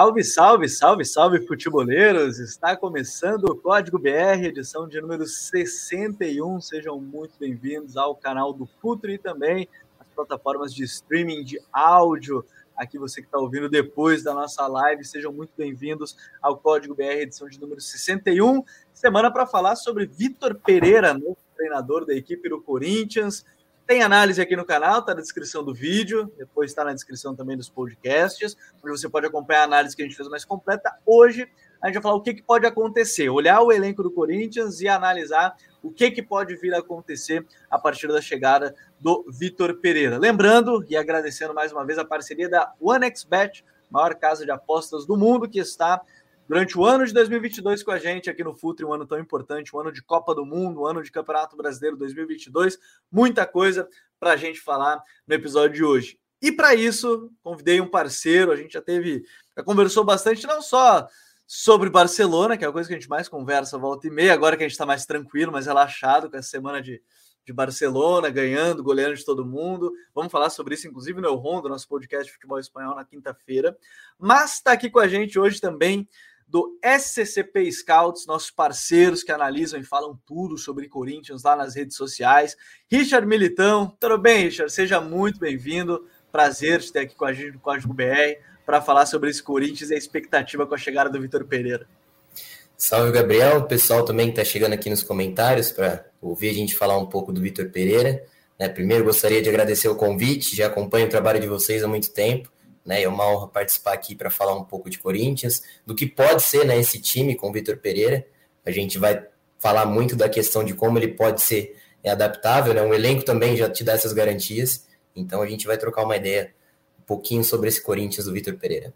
Salve, salve, salve, salve, futeboleiros! Está começando o Código BR, edição de número 61. Sejam muito bem-vindos ao canal do Futre e também às plataformas de streaming de áudio. Aqui você que está ouvindo depois da nossa live, sejam muito bem-vindos ao Código BR, edição de número 61. Semana para falar sobre Vitor Pereira, novo treinador da equipe do Corinthians. Tem análise aqui no canal, está na descrição do vídeo, depois está na descrição também dos podcasts, onde você pode acompanhar a análise que a gente fez mais completa. Hoje a gente vai falar o que, que pode acontecer, olhar o elenco do Corinthians e analisar o que, que pode vir a acontecer a partir da chegada do Vitor Pereira. Lembrando e agradecendo mais uma vez a parceria da OneXBet, maior casa de apostas do mundo, que está durante o ano de 2022 com a gente aqui no Futre, um ano tão importante, um ano de Copa do Mundo, um ano de Campeonato Brasileiro 2022, muita coisa para a gente falar no episódio de hoje. E para isso, convidei um parceiro, a gente já teve, já conversou bastante, não só sobre Barcelona, que é a coisa que a gente mais conversa volta e meia, agora que a gente está mais tranquilo, mais relaxado com essa semana de, de Barcelona, ganhando, goleando de todo mundo. Vamos falar sobre isso, inclusive, no El Rondo, nosso podcast de futebol espanhol, na quinta-feira. Mas está aqui com a gente hoje também do SCCP Scouts, nossos parceiros que analisam e falam tudo sobre Corinthians lá nas redes sociais. Richard Militão, tudo bem, Richard? Seja muito bem-vindo. Prazer te ter aqui com a gente no Código BR para falar sobre esse Corinthians e a expectativa com a chegada do Vitor Pereira. Salve, Gabriel. O pessoal também que está chegando aqui nos comentários para ouvir a gente falar um pouco do Vitor Pereira. Né, primeiro, gostaria de agradecer o convite, já acompanho o trabalho de vocês há muito tempo né? É uma honra participar aqui para falar um pouco de Corinthians, do que pode ser né, esse time com o Vitor Pereira. A gente vai falar muito da questão de como ele pode ser é, adaptável, né? Um elenco também já te dá essas garantias. Então a gente vai trocar uma ideia um pouquinho sobre esse Corinthians do Vitor Pereira.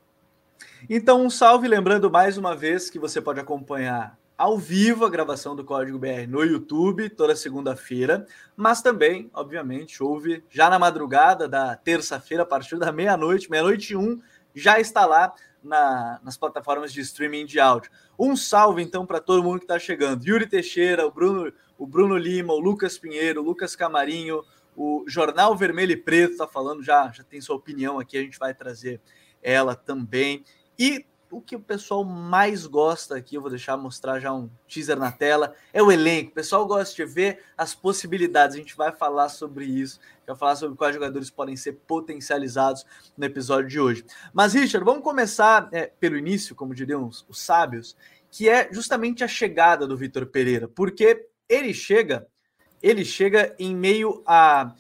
Então, um salve, lembrando mais uma vez que você pode acompanhar ao vivo a gravação do Código BR no YouTube toda segunda-feira, mas também, obviamente, houve já na madrugada da terça-feira, a partir da meia-noite, meia-noite e um, já está lá na, nas plataformas de streaming de áudio. Um salve então para todo mundo que está chegando: Yuri Teixeira, o Bruno, o Bruno Lima, o Lucas Pinheiro, o Lucas Camarinho, o Jornal Vermelho e Preto está falando, já, já tem sua opinião aqui, a gente vai trazer ela também. E o que o pessoal mais gosta aqui, eu vou deixar mostrar já um teaser na tela, é o elenco. O pessoal gosta de ver as possibilidades. A gente vai falar sobre isso, vai falar sobre quais jogadores podem ser potencializados no episódio de hoje. Mas, Richard, vamos começar é, pelo início, como diriam os, os sábios, que é justamente a chegada do Vitor Pereira, porque ele chega, ele chega em meio a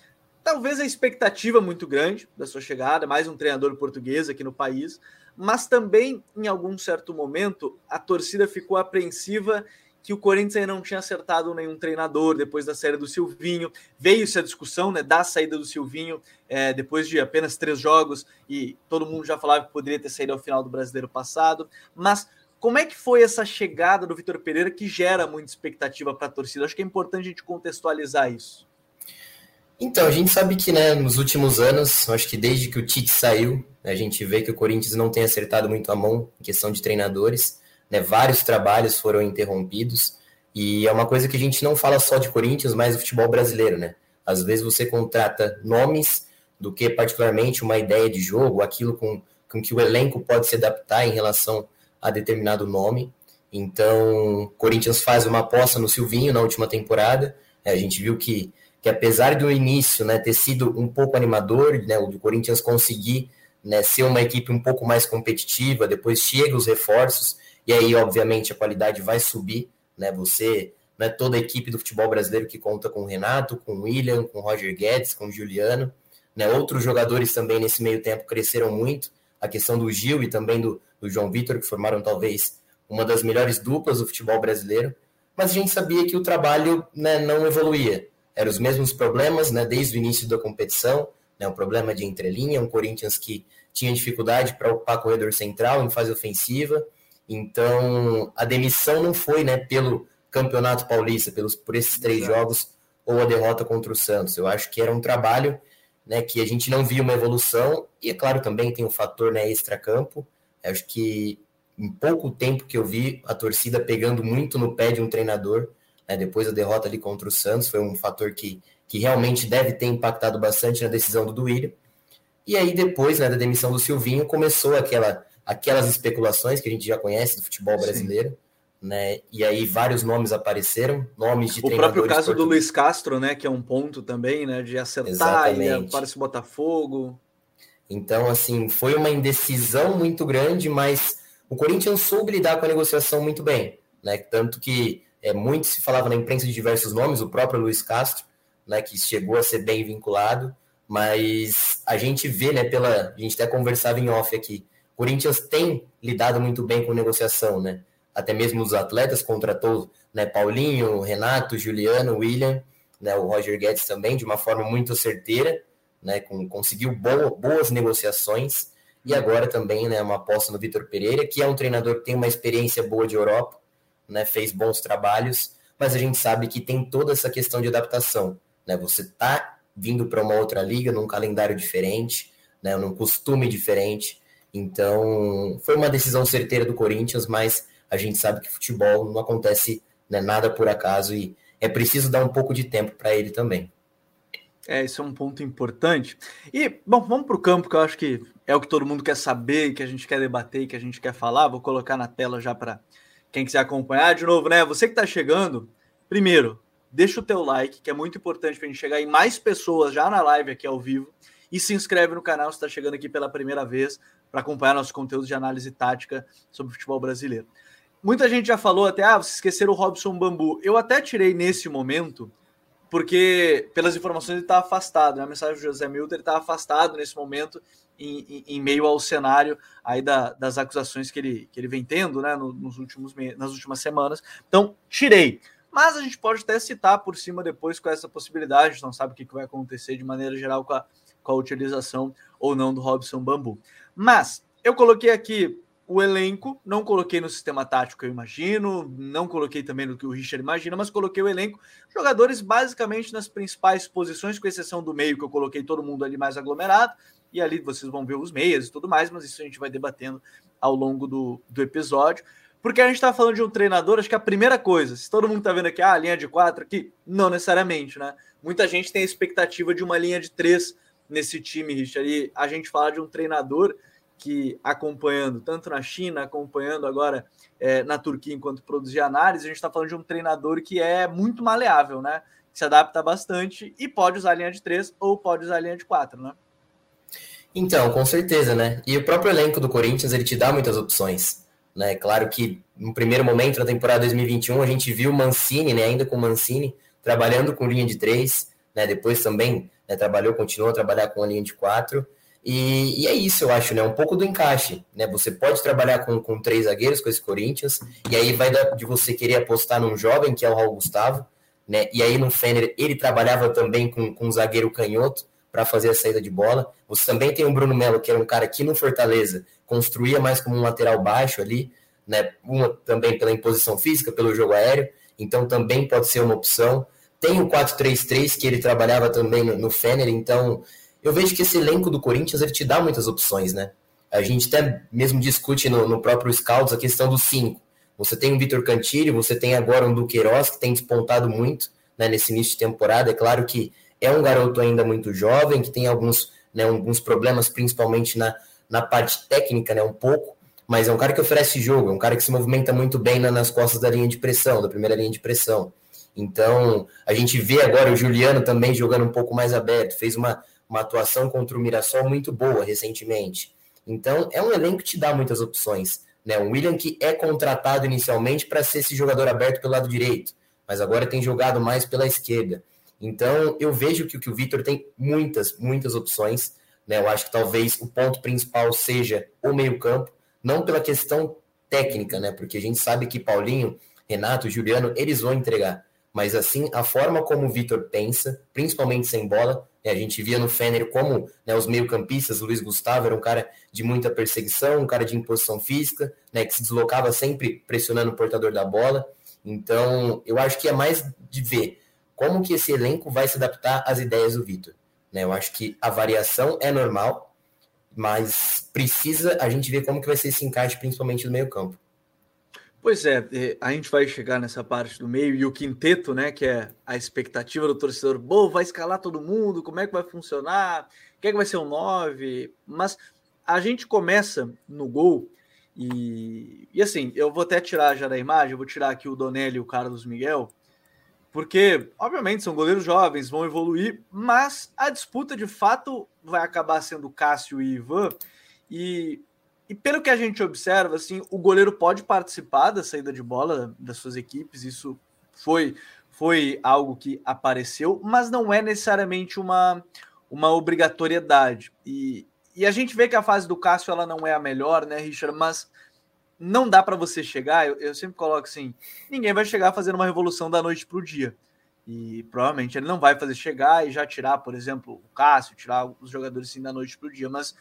talvez a expectativa muito grande da sua chegada, mais um treinador português aqui no país mas também, em algum certo momento, a torcida ficou apreensiva que o Corinthians ainda não tinha acertado nenhum treinador depois da saída do Silvinho. Veio essa discussão né, da saída do Silvinho é, depois de apenas três jogos e todo mundo já falava que poderia ter saído ao final do brasileiro passado. Mas como é que foi essa chegada do Vitor Pereira que gera muita expectativa para a torcida? Acho que é importante a gente contextualizar isso. Então, a gente sabe que né, nos últimos anos, acho que desde que o Tite saiu, a gente vê que o Corinthians não tem acertado muito a mão em questão de treinadores. Né, vários trabalhos foram interrompidos. E é uma coisa que a gente não fala só de Corinthians, mas do futebol brasileiro. Né? Às vezes você contrata nomes do que particularmente uma ideia de jogo, aquilo com, com que o elenco pode se adaptar em relação a determinado nome. Então, Corinthians faz uma aposta no Silvinho na última temporada. É, a gente viu que que apesar do início né, ter sido um pouco animador, né, o Corinthians conseguir né, ser uma equipe um pouco mais competitiva, depois chega os reforços, e aí, obviamente, a qualidade vai subir. Né, você não é toda a equipe do futebol brasileiro que conta com o Renato, com o William, com o Roger Guedes, com o Juliano. Né, outros jogadores também nesse meio tempo cresceram muito. A questão do Gil e também do, do João Vitor, que formaram talvez uma das melhores duplas do futebol brasileiro. Mas a gente sabia que o trabalho né, não evoluía eram os mesmos problemas, né, desde o início da competição, né, um problema de entrelinha, um Corinthians que tinha dificuldade para ocupar corredor central em fase ofensiva. Então, a demissão não foi, né, pelo Campeonato Paulista, pelos por esses três Exato. jogos ou a derrota contra o Santos. Eu acho que era um trabalho, né, que a gente não via uma evolução e é claro também tem o um fator, né, extra-campo. Acho que em pouco tempo que eu vi a torcida pegando muito no pé de um treinador, né, depois da derrota ali contra o Santos, foi um fator que, que realmente deve ter impactado bastante na decisão do Duílio. E aí, depois né, da demissão do Silvinho, começou aquela aquelas especulações que a gente já conhece do futebol brasileiro. Sim. Né? E aí vários nomes apareceram, nomes de O próprio caso do Luiz Castro, né, que é um ponto também, né, de acertar e para esse Botafogo. Então, assim, foi uma indecisão muito grande, mas o Corinthians soube lidar com a negociação muito bem, né? Tanto que é, muito se falava na imprensa de diversos nomes, o próprio Luiz Castro, né, que chegou a ser bem vinculado, mas a gente vê, né, pela. A gente até conversava em off aqui. O Corinthians tem lidado muito bem com negociação, né? até mesmo os atletas, contratou né, Paulinho, Renato, Juliano, William, né, o Roger Guedes também, de uma forma muito certeira, né, com, conseguiu boa, boas negociações, e agora também né, uma aposta no Vitor Pereira, que é um treinador que tem uma experiência boa de Europa, né, fez bons trabalhos, mas a gente sabe que tem toda essa questão de adaptação. Né, você está vindo para uma outra liga, num calendário diferente, né, num costume diferente, então foi uma decisão certeira do Corinthians, mas a gente sabe que futebol não acontece né, nada por acaso e é preciso dar um pouco de tempo para ele também. É, isso é um ponto importante. E, bom, vamos para o campo, que eu acho que é o que todo mundo quer saber, que a gente quer debater, que a gente quer falar. Vou colocar na tela já para quem quiser acompanhar. De novo, né? Você que está chegando, primeiro, deixa o teu like, que é muito importante para a gente chegar em mais pessoas já na live aqui ao vivo. E se inscreve no canal se está chegando aqui pela primeira vez para acompanhar nosso conteúdo de análise tática sobre futebol brasileiro. Muita gente já falou até, ah, vocês esqueceram o Robson Bambu. Eu até tirei nesse momento, porque pelas informações ele está afastado, né? A mensagem do José Milton, ele está afastado nesse momento em, em, em, meio ao cenário aí da, das acusações que ele, que ele vem tendo, né, nos últimos, nas últimas semanas. Então, tirei. Mas a gente pode até citar por cima depois com essa possibilidade, a gente não sabe o que vai acontecer de maneira geral com a, com a utilização ou não do Robson Bambu. Mas eu coloquei aqui o elenco, não coloquei no sistema tático eu imagino, não coloquei também no que o Richard imagina, mas coloquei o elenco, jogadores basicamente nas principais posições, com exceção do meio, que eu coloquei todo mundo ali mais aglomerado, e ali vocês vão ver os meias e tudo mais, mas isso a gente vai debatendo ao longo do, do episódio. Porque a gente está falando de um treinador, acho que a primeira coisa, se todo mundo está vendo aqui, ah, linha de quatro aqui, não necessariamente, né? Muita gente tem a expectativa de uma linha de três nesse time, Richard, e a gente fala de um treinador que acompanhando tanto na China, acompanhando agora é, na Turquia enquanto produzir análise, a gente está falando de um treinador que é muito maleável, né? Que se adapta bastante e pode usar a linha de três ou pode usar a linha de quatro, né? Então, com certeza, né? E o próprio elenco do Corinthians, ele te dá muitas opções. Né? Claro que no primeiro momento, na temporada 2021, a gente viu Mancini, né? ainda com Mancini, trabalhando com linha de três, né? depois também né? trabalhou, continuou a trabalhar com a linha de quatro. E, e, é isso, eu acho, né? Um pouco do encaixe, né? Você pode trabalhar com, com três zagueiros, com esse Corinthians, e aí vai de você querer apostar num jovem, que é o Raul Gustavo, né? E aí no Fener ele trabalhava também com, com um zagueiro canhoto para fazer a saída de bola. Você também tem o Bruno Melo, que era um cara que no Fortaleza construía mais como um lateral baixo ali, né? Uma também pela imposição física, pelo jogo aéreo, então também pode ser uma opção. Tem o 4-3-3, que ele trabalhava também no, no Fener, então eu vejo que esse elenco do Corinthians ele te dá muitas opções, né? A gente até mesmo discute no, no próprio Scouts a questão dos cinco. Você tem o Vitor Cantilho, você tem agora um Duqueiroz, que tem despontado muito né, nesse início de temporada. É claro que é um garoto ainda muito jovem, que tem alguns, né, alguns problemas, principalmente na, na parte técnica, né, um pouco, mas é um cara que oferece jogo, é um cara que se movimenta muito bem na, nas costas da linha de pressão, da primeira linha de pressão. Então, a gente vê agora o Juliano também jogando um pouco mais aberto, fez uma, uma atuação contra o Mirassol muito boa recentemente. Então, é um elenco que te dá muitas opções. Né? Um William que é contratado inicialmente para ser esse jogador aberto pelo lado direito, mas agora tem jogado mais pela esquerda. Então, eu vejo que, que o Vitor tem muitas, muitas opções. Né? Eu acho que talvez o ponto principal seja o meio-campo, não pela questão técnica, né? Porque a gente sabe que Paulinho, Renato, Juliano, eles vão entregar. Mas assim, a forma como o Vitor pensa, principalmente sem bola, é, a gente via no Fener como né, os meio-campistas, Luiz Gustavo era um cara de muita perseguição, um cara de imposição física, né, que se deslocava sempre pressionando o portador da bola. Então, eu acho que é mais de ver como que esse elenco vai se adaptar às ideias do Vitor. Né? Eu acho que a variação é normal, mas precisa a gente ver como que vai ser esse encaixe, principalmente no meio-campo. Pois é, a gente vai chegar nessa parte do meio e o quinteto, né? Que é a expectativa do torcedor. Bom, vai escalar todo mundo, como é que vai funcionar? Quem é que vai ser o 9? Mas a gente começa no gol E, e assim, eu vou até tirar já da imagem, vou tirar aqui o Donelli e o Carlos Miguel, porque, obviamente, são goleiros jovens, vão evoluir, mas a disputa de fato vai acabar sendo Cássio e Ivan. E, e pelo que a gente observa, assim, o goleiro pode participar da saída de bola das suas equipes, isso foi, foi algo que apareceu, mas não é necessariamente uma, uma obrigatoriedade. E, e a gente vê que a fase do Cássio ela não é a melhor, né, Richard? Mas não dá para você chegar. Eu, eu, sempre coloco assim: ninguém vai chegar fazendo uma revolução da noite para o dia. E provavelmente ele não vai fazer chegar e já tirar, por exemplo, o Cássio, tirar os jogadores assim da noite para o dia. Mas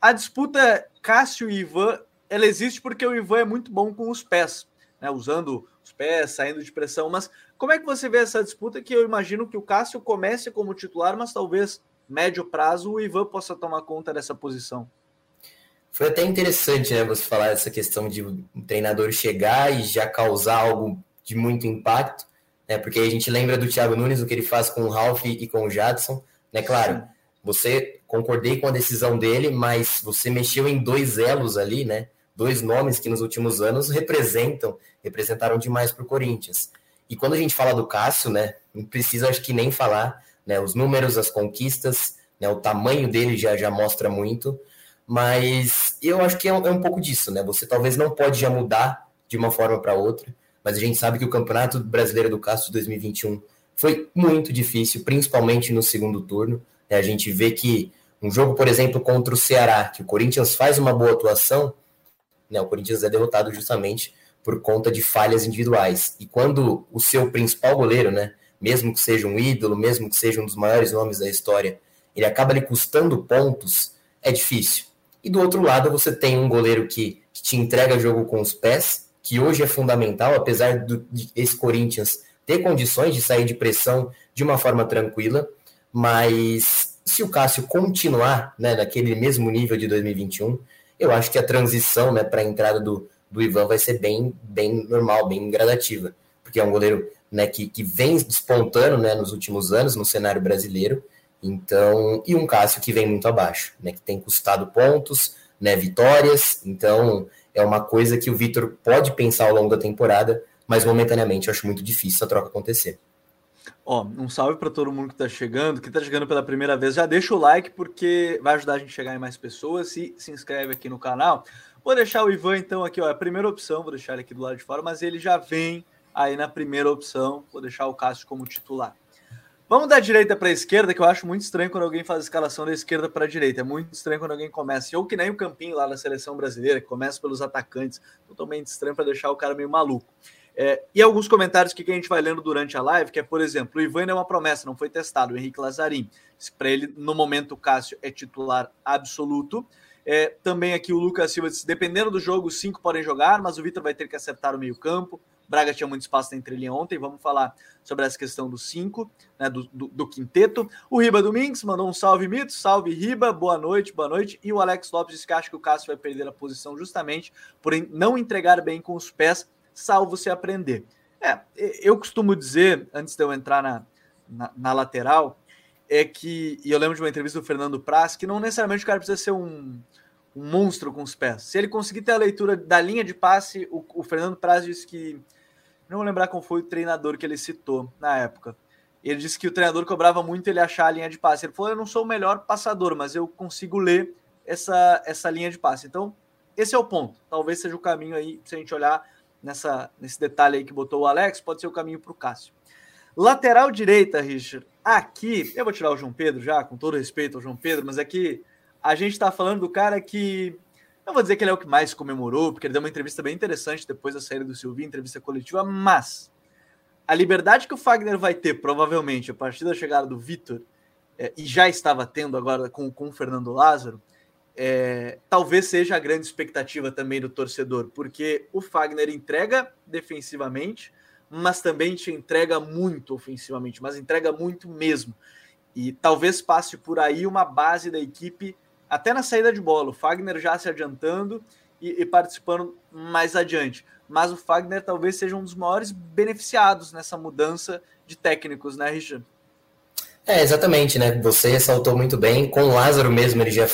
a disputa Cássio e Ivan, ela existe porque o Ivan é muito bom com os pés, né? Usando os pés, saindo de pressão. Mas como é que você vê essa disputa? Que eu imagino que o Cássio comece como titular, mas talvez médio prazo o Ivan possa tomar conta dessa posição. Foi até interessante, né, você falar dessa questão de um treinador chegar e já causar algo de muito impacto, né? Porque a gente lembra do Thiago Nunes, o que ele faz com o Ralph e com o Jadson, né? Claro, você concordei com a decisão dele, mas você mexeu em dois elos ali, né? Dois nomes que nos últimos anos representam, representaram demais para o Corinthians. E quando a gente fala do Cássio, né? Não precisa, acho que nem falar, né? Os números, as conquistas, né? O tamanho dele já, já mostra muito. Mas eu acho que é um, é um pouco disso, né? Você talvez não pode já mudar de uma forma para outra, mas a gente sabe que o Campeonato Brasileiro do Castro 2021 foi muito difícil, principalmente no segundo turno. Né? A gente vê que um jogo, por exemplo, contra o Ceará, que o Corinthians faz uma boa atuação, né? O Corinthians é derrotado justamente por conta de falhas individuais. E quando o seu principal goleiro, né, mesmo que seja um ídolo, mesmo que seja um dos maiores nomes da história, ele acaba lhe custando pontos, é difícil. E do outro lado, você tem um goleiro que, que te entrega jogo com os pés, que hoje é fundamental, apesar do, de esse Corinthians ter condições de sair de pressão de uma forma tranquila, mas se o Cássio continuar né, naquele mesmo nível de 2021, eu acho que a transição né, para a entrada do, do Ivan vai ser bem, bem normal, bem gradativa, porque é um goleiro né, que, que vem despontando né, nos últimos anos no cenário brasileiro. Então, e um Cássio que vem muito abaixo, né, que tem custado pontos, né, vitórias. Então, é uma coisa que o Vitor pode pensar ao longo da temporada, mas momentaneamente eu acho muito difícil a troca acontecer. Ó, um salve para todo mundo que está chegando, que está chegando pela primeira vez. Já deixa o like porque vai ajudar a gente a chegar em mais pessoas. Se se inscreve aqui no canal. Vou deixar o Ivan então aqui, ó, é a primeira opção, vou deixar ele aqui do lado de fora, mas ele já vem aí na primeira opção. Vou deixar o Cássio como titular. Vamos da direita para a esquerda, que eu acho muito estranho quando alguém faz a escalação da esquerda para a direita. É muito estranho quando alguém começa, ou que nem o Campinho lá da seleção brasileira, que começa pelos atacantes. Totalmente estranho para deixar o cara meio maluco. É, e alguns comentários que a gente vai lendo durante a live, que é, por exemplo, o Ivan é uma promessa, não foi testado. O Henrique Lazarim, para ele, no momento, o Cássio é titular absoluto. É, também aqui o Lucas Silva disse: dependendo do jogo, cinco podem jogar, mas o Vitor vai ter que acertar o meio-campo. Braga tinha muito espaço na entrelinha ontem. Vamos falar sobre essa questão dos cinco, né, do, do, do, quinteto. O Riba Domingues mandou um salve, Mito. Salve, Riba. Boa noite, boa noite. E o Alex Lopes disse que acha que o Cássio vai perder a posição justamente por não entregar bem com os pés, salvo se aprender. É, eu costumo dizer, antes de eu entrar na, na, na lateral, é que, e eu lembro de uma entrevista do Fernando Praz, que não necessariamente o cara precisa ser um, um monstro com os pés. Se ele conseguir ter a leitura da linha de passe, o, o Fernando Praz disse que não vou lembrar qual foi o treinador que ele citou na época. Ele disse que o treinador cobrava muito ele achar a linha de passe. Ele falou: Eu não sou o melhor passador, mas eu consigo ler essa, essa linha de passe. Então, esse é o ponto. Talvez seja o caminho aí, se a gente olhar nessa, nesse detalhe aí que botou o Alex, pode ser o caminho para o Cássio. Lateral direita, Richard. Aqui, eu vou tirar o João Pedro já, com todo respeito ao João Pedro, mas aqui a gente está falando do cara que não vou dizer que ele é o que mais comemorou, porque ele deu uma entrevista bem interessante depois da saída do Silvinho, entrevista coletiva, mas a liberdade que o Fagner vai ter, provavelmente, a partir da chegada do Vitor, é, e já estava tendo agora com, com o Fernando Lázaro, é, talvez seja a grande expectativa também do torcedor, porque o Fagner entrega defensivamente, mas também te entrega muito ofensivamente, mas entrega muito mesmo. E talvez passe por aí uma base da equipe até na saída de bola. O Fagner já se adiantando e, e, participando mais adiante. Mas o Fagner talvez seja um dos maiores beneficiados nessa mudança de técnicos, né, Richard? É, exatamente, né? Você ressaltou muito bem. Com o Lázaro mesmo, ele já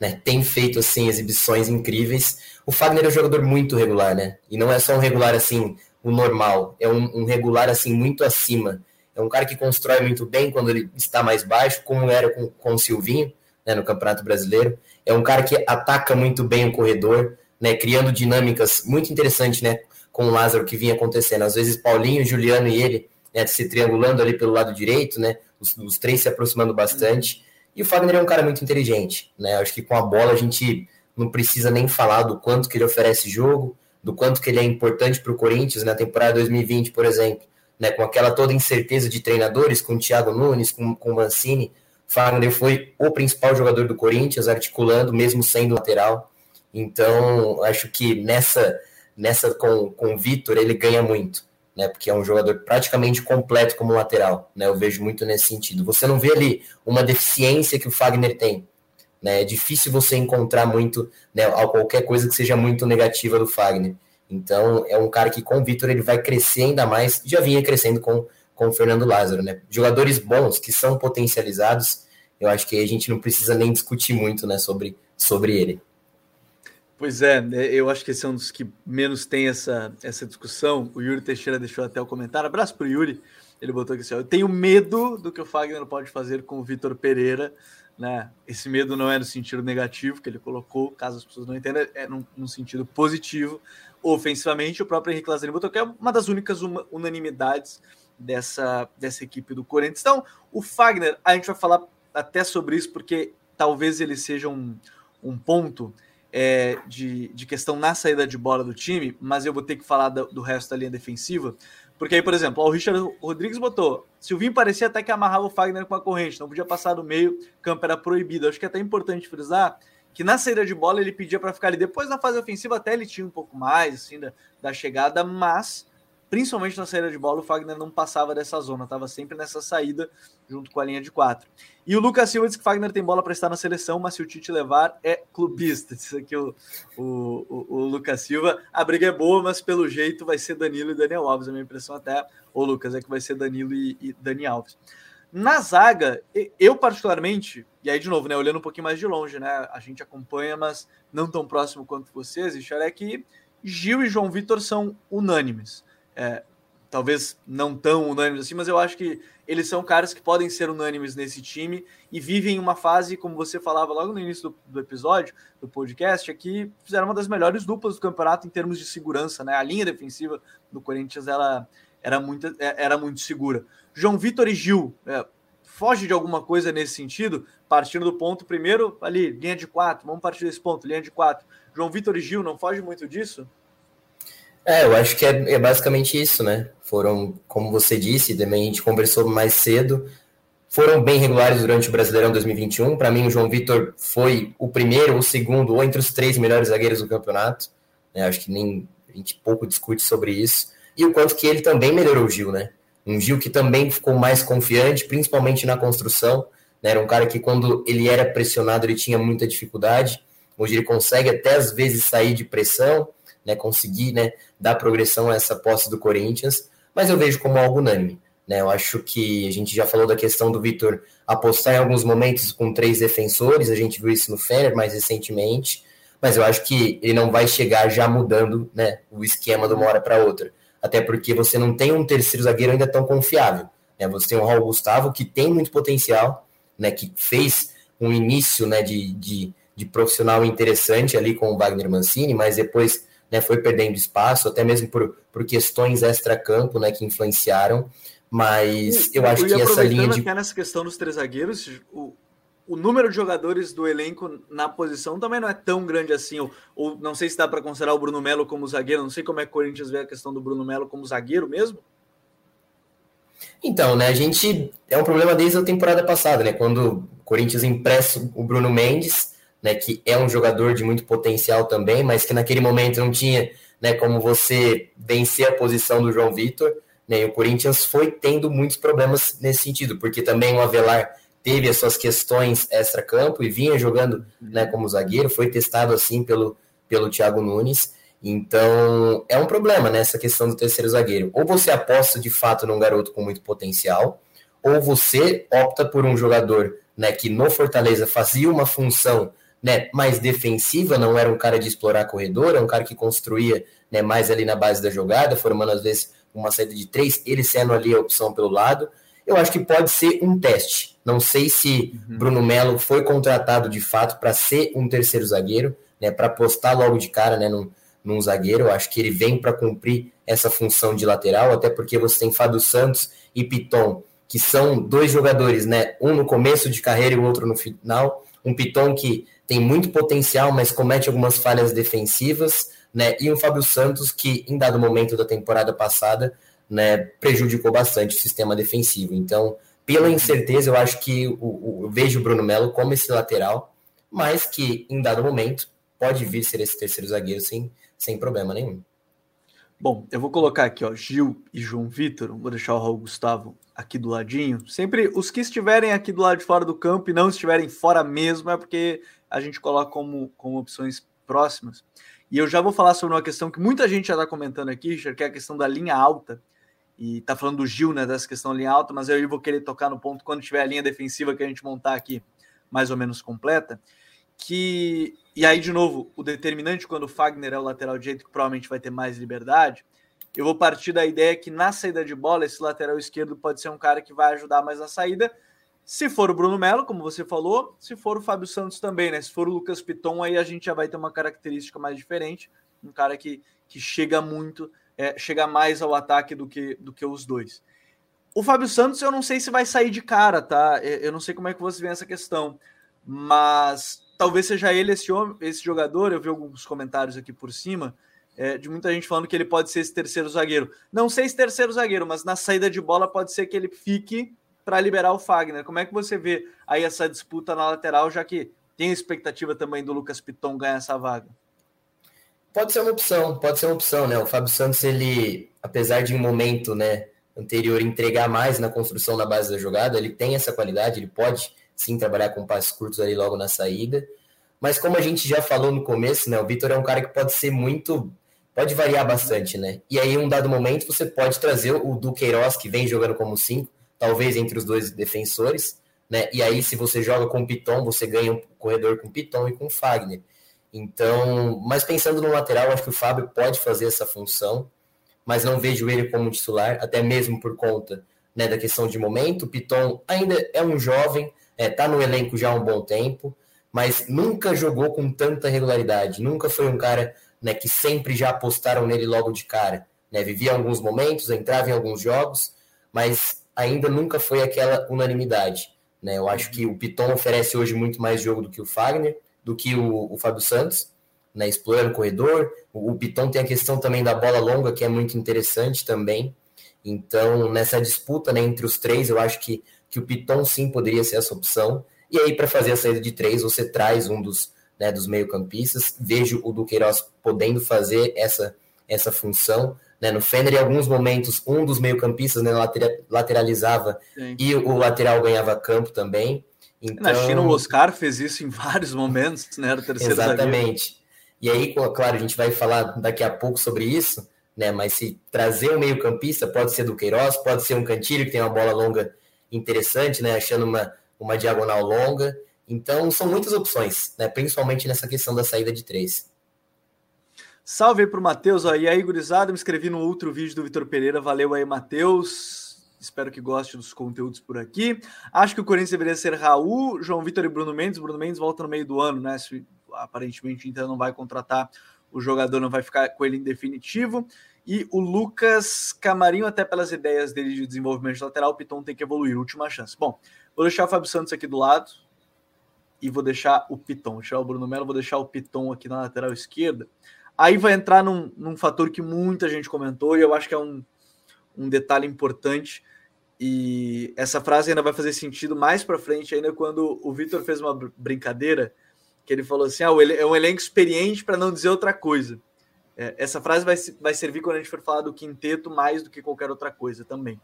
né, tem feito assim exibições incríveis. O Fagner é um jogador muito regular, né? E não é só um regular assim, o normal, é um, um regular assim muito acima. É um cara que constrói muito bem quando ele está mais baixo, como era com, com o Silvinho, né, no Campeonato Brasileiro. É um cara que ataca muito bem o corredor, né, criando dinâmicas muito interessantes, né, com o Lázaro que vinha acontecendo. Às vezes Paulinho, Juliano e ele né, se triangulando ali pelo lado direito, né, os, os três se aproximando bastante. E o Fagner é um cara muito inteligente, né? Acho que com a bola a gente não precisa nem falar do quanto que ele oferece jogo, do quanto que ele é importante para o Corinthians na temporada 2020, por exemplo, né? Com aquela toda incerteza de treinadores, com o Thiago Nunes, com, com o Mancini, Fagner foi o principal jogador do Corinthians, articulando, mesmo sendo lateral. Então, acho que nessa, nessa com, com o Vitor, ele ganha muito né? Porque é um jogador praticamente completo como lateral, né? Eu vejo muito nesse sentido. Você não vê ali uma deficiência que o Fagner tem, né? É difícil você encontrar muito, né? Qualquer coisa que seja muito negativa do Fagner. Então é um cara que com o Vitor ele vai crescer ainda mais. Já vinha crescendo com com o Fernando Lázaro, né? Jogadores bons que são potencializados. Eu acho que a gente não precisa nem discutir muito, né? Sobre sobre ele. Pois é, né, eu acho que esse é um dos que menos tem essa, essa discussão. O Yuri Teixeira deixou até o comentário. Abraço para o Yuri. Ele botou aqui assim: eu tenho medo do que o Fagner pode fazer com o Vitor Pereira. Né? Esse medo não é no sentido negativo que ele colocou, caso as pessoas não entendam, é no, no sentido positivo. Ofensivamente, o próprio Henrique Lazzarini botou que é uma das únicas unanimidades dessa, dessa equipe do Corinthians. Então, o Fagner, a gente vai falar até sobre isso, porque talvez ele seja um, um ponto é, de, de questão na saída de bola do time, mas eu vou ter que falar do, do resto da linha defensiva. Porque aí, por exemplo, o Richard Rodrigues botou: Silvinho parecia até que amarrava o Fagner com a corrente, não podia passar do meio, campo era proibido. Acho que é até importante frisar que na saída de bola ele pedia para ficar ali. Depois na fase ofensiva até ele tinha um pouco mais assim da, da chegada, mas principalmente na saída de bola, o Fagner não passava dessa zona, estava sempre nessa saída junto com a linha de quatro. E o Lucas Silva disse que Fagner tem bola para estar na seleção, mas se o Tite levar, é clubista. Isso aqui o, o, o, o, Lucas Silva. A briga é boa, mas pelo jeito vai ser Danilo e Daniel Alves. A minha impressão até, o Lucas, é que vai ser Danilo e, e Dani Alves. Na zaga, eu particularmente, e aí de novo, né, olhando um pouquinho mais de longe, né, a gente acompanha, mas não tão próximo quanto vocês, e é que Gil e João Vitor são unânimes é, talvez não tão unânimes assim, mas eu acho que eles são caras que podem ser unânimes nesse time e vivem uma fase, como você falava logo no início do, do episódio, do podcast, aqui fizeram uma das melhores duplas do campeonato em termos de segurança, né? A linha defensiva do Corinthians ela era muito, é, era muito segura. João Vitor e Gil, é, foge de alguma coisa nesse sentido, partindo do ponto primeiro ali, linha de quatro, vamos partir desse ponto, linha de quatro. João Vitor e Gil não foge muito disso? É, eu acho que é, é, basicamente isso, né? Foram, como você disse, também a gente conversou mais cedo, foram bem regulares durante o Brasileirão 2021. Para mim, o João Vitor foi o primeiro, o segundo, ou entre os três melhores zagueiros do campeonato. Né? Acho que nem a gente pouco discute sobre isso. E o quanto que ele também melhorou o Gil, né? Um Gil que também ficou mais confiante, principalmente na construção. Né? Era um cara que, quando ele era pressionado, ele tinha muita dificuldade. Hoje ele consegue até às vezes sair de pressão né, conseguir né, dar progressão a essa posse do Corinthians, mas eu vejo como algo unânime. Né? Eu acho que a gente já falou da questão do Vitor apostar em alguns momentos com três defensores, a gente viu isso no Fener mais recentemente, mas eu acho que ele não vai chegar já mudando né, o esquema de uma hora para outra. Até porque você não tem um terceiro zagueiro ainda tão confiável. Né? Você tem o Raul Gustavo, que tem muito potencial, né, que fez um início né, de, de, de profissional interessante ali com o Wagner Mancini, mas depois né, foi perdendo espaço, até mesmo por, por questões extra-campo né, que influenciaram. Mas eu acho que essa linha de. Até nessa questão dos três zagueiros, o, o número de jogadores do elenco na posição também não é tão grande assim. Ou, ou não sei se dá para considerar o Bruno Melo como zagueiro, não sei como é que o Corinthians vê a questão do Bruno Melo como zagueiro mesmo. Então, né, a gente. É um problema desde a temporada passada, né? Quando o Corinthians empresta o Bruno Mendes, né, que é um jogador de muito potencial também, mas que naquele momento não tinha né, como você vencer a posição do João Vitor. Né, e o Corinthians foi tendo muitos problemas nesse sentido, porque também o Avelar teve as suas questões extra-campo e vinha jogando né, como zagueiro, foi testado assim pelo, pelo Thiago Nunes. Então é um problema né, questão do terceiro zagueiro. Ou você aposta de fato num garoto com muito potencial, ou você opta por um jogador né, que no Fortaleza fazia uma função né, mais defensiva, não era um cara de explorar corredor, era um cara que construía né, mais ali na base da jogada, formando às vezes uma saída de três, ele sendo ali a opção pelo lado. Eu acho que pode ser um teste. Não sei se uhum. Bruno Melo foi contratado de fato para ser um terceiro zagueiro, né, para apostar logo de cara né, num, num zagueiro. Eu acho que ele vem para cumprir essa função de lateral, até porque você tem Fábio Santos e Piton, que são dois jogadores, né, um no começo de carreira e o outro no final. Um Piton que tem muito potencial, mas comete algumas falhas defensivas, né? E um Fábio Santos que, em dado momento da temporada passada, né, prejudicou bastante o sistema defensivo. Então, pela incerteza, eu acho que o, o, eu vejo o Bruno Melo como esse lateral, mas que, em dado momento, pode vir ser esse terceiro zagueiro sem, sem problema nenhum. Bom, eu vou colocar aqui, ó, Gil e João Vitor, vou deixar o Raul Gustavo aqui do ladinho. Sempre os que estiverem aqui do lado de fora do campo e não estiverem fora mesmo, é porque a gente coloca como, como opções próximas. E eu já vou falar sobre uma questão que muita gente já está comentando aqui, Richard, que é a questão da linha alta. E tá falando do Gil, né, dessa questão da linha alta, mas eu vou querer tocar no ponto quando tiver a linha defensiva que a gente montar aqui mais ou menos completa. Que, e aí, de novo, o determinante quando o Fagner é o lateral direito, que provavelmente vai ter mais liberdade, eu vou partir da ideia que na saída de bola, esse lateral esquerdo pode ser um cara que vai ajudar mais na saída, se for o Bruno Melo, como você falou, se for o Fábio Santos também, né? Se for o Lucas Piton, aí a gente já vai ter uma característica mais diferente, um cara que, que chega muito, é, chega mais ao ataque do que, do que os dois. O Fábio Santos, eu não sei se vai sair de cara, tá? Eu não sei como é que você vê essa questão, mas talvez seja ele esse, homem, esse jogador. Eu vi alguns comentários aqui por cima é, de muita gente falando que ele pode ser esse terceiro zagueiro. Não sei se terceiro zagueiro, mas na saída de bola pode ser que ele fique para liberar o Fagner. Como é que você vê aí essa disputa na lateral, já que tem a expectativa também do Lucas Piton ganhar essa vaga? Pode ser uma opção, pode ser uma opção, né? O Fábio Santos, ele, apesar de um momento, né, anterior entregar mais na construção da base da jogada, ele tem essa qualidade, ele pode sim trabalhar com passos curtos ali logo na saída. Mas como a gente já falou no começo, né, o Vitor é um cara que pode ser muito, pode variar bastante, né? E aí, em um dado momento, você pode trazer o Duqueiroz, que vem jogando como cinco, talvez entre os dois defensores, né? E aí, se você joga com Piton, você ganha um corredor com Piton e com Fagner. Então, mas pensando no lateral, acho que o Fábio pode fazer essa função, mas não vejo ele como titular, até mesmo por conta né, da questão de momento. O Piton ainda é um jovem, está é, no elenco já há um bom tempo, mas nunca jogou com tanta regularidade, nunca foi um cara né, que sempre já apostaram nele logo de cara. Né, vivia alguns momentos, entrava em alguns jogos, mas ainda nunca foi aquela unanimidade. Né? Eu acho que o Piton oferece hoje muito mais jogo do que o Fagner, do que o, o Fábio Santos, né? explorando o corredor. O, o Piton tem a questão também da bola longa, que é muito interessante também. Então, nessa disputa né, entre os três, eu acho que, que o Piton sim poderia ser essa opção. E aí, para fazer a saída de três, você traz um dos, né, dos meio-campistas. Vejo o Duqueiroz podendo fazer essa, essa função. Né? No Fender, em alguns momentos, um dos meio-campistas né, lateralizava Sim. e o lateral ganhava campo também. Então... Na China, o Oscar fez isso em vários momentos, né? Era o terceiro Exatamente. E aí, claro, a gente vai falar daqui a pouco sobre isso, né? Mas se trazer um meio-campista, pode ser do Queiroz, pode ser um Cantilho, que tem uma bola longa interessante, né? Achando uma, uma diagonal longa. Então, são muitas opções, né? Principalmente nessa questão da saída de três. Salve aí pro Matheus. E aí, gurizada, me inscrevi no outro vídeo do Vitor Pereira. Valeu aí, Matheus. Espero que goste dos conteúdos por aqui. Acho que o Corinthians deveria ser Raul, João Vitor e Bruno Mendes. Bruno Mendes volta no meio do ano, né? Se, aparentemente, então não vai contratar o jogador, não vai ficar com ele em definitivo. E o Lucas Camarinho, até pelas ideias dele de desenvolvimento de lateral, o Piton tem que evoluir. Última chance. Bom, vou deixar o Fábio Santos aqui do lado e vou deixar o Piton. Vou deixar o Bruno Melo, vou deixar o Piton aqui na lateral esquerda. Aí vai entrar num, num fator que muita gente comentou, e eu acho que é um, um detalhe importante. E essa frase ainda vai fazer sentido mais para frente, ainda quando o Vitor fez uma brincadeira, que ele falou assim: ah, é um elenco experiente para não dizer outra coisa. É, essa frase vai, vai servir quando a gente for falar do quinteto mais do que qualquer outra coisa também.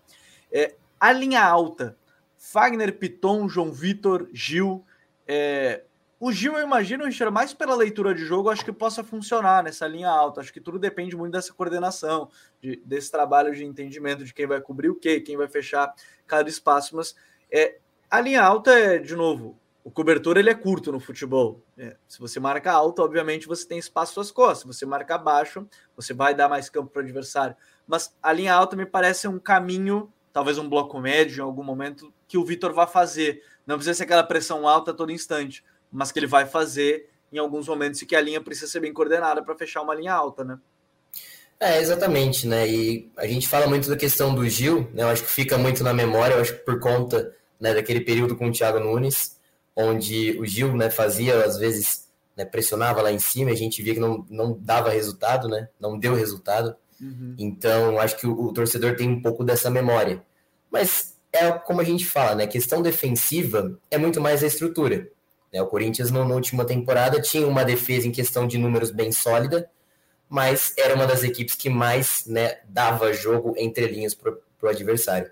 É, a linha alta, Fagner, Piton, João Vitor, Gil, é, o Gil, eu imagino, Richard, mais pela leitura de jogo, acho que possa funcionar nessa linha alta. Acho que tudo depende muito dessa coordenação, de, desse trabalho de entendimento de quem vai cobrir o quê, quem vai fechar cada espaço. Mas é, a linha alta é, de novo, o cobertor ele é curto no futebol. É, se você marca alto, obviamente você tem espaço suas costas. Se você marca baixo, você vai dar mais campo para o adversário. Mas a linha alta me parece um caminho, talvez um bloco médio em algum momento, que o Vitor vai fazer. Não precisa ser aquela pressão alta todo instante, mas que ele vai fazer em alguns momentos e que a linha precisa ser bem coordenada para fechar uma linha alta, né? É, exatamente, né? E a gente fala muito da questão do Gil, né? Eu acho que fica muito na memória, eu acho que por conta né, daquele período com o Thiago Nunes onde o Gil né, fazia, às vezes, né, pressionava lá em cima, a gente via que não, não dava resultado, né, não deu resultado. Uhum. Então, acho que o, o, torcedor tem um pouco dessa memória. Mas é como a gente fala, né? Questão defensiva é muito mais a estrutura. Né? O Corinthians, na última temporada, tinha uma defesa em questão de números bem sólida, mas era uma das equipes que mais né, dava jogo entre linhas para o adversário.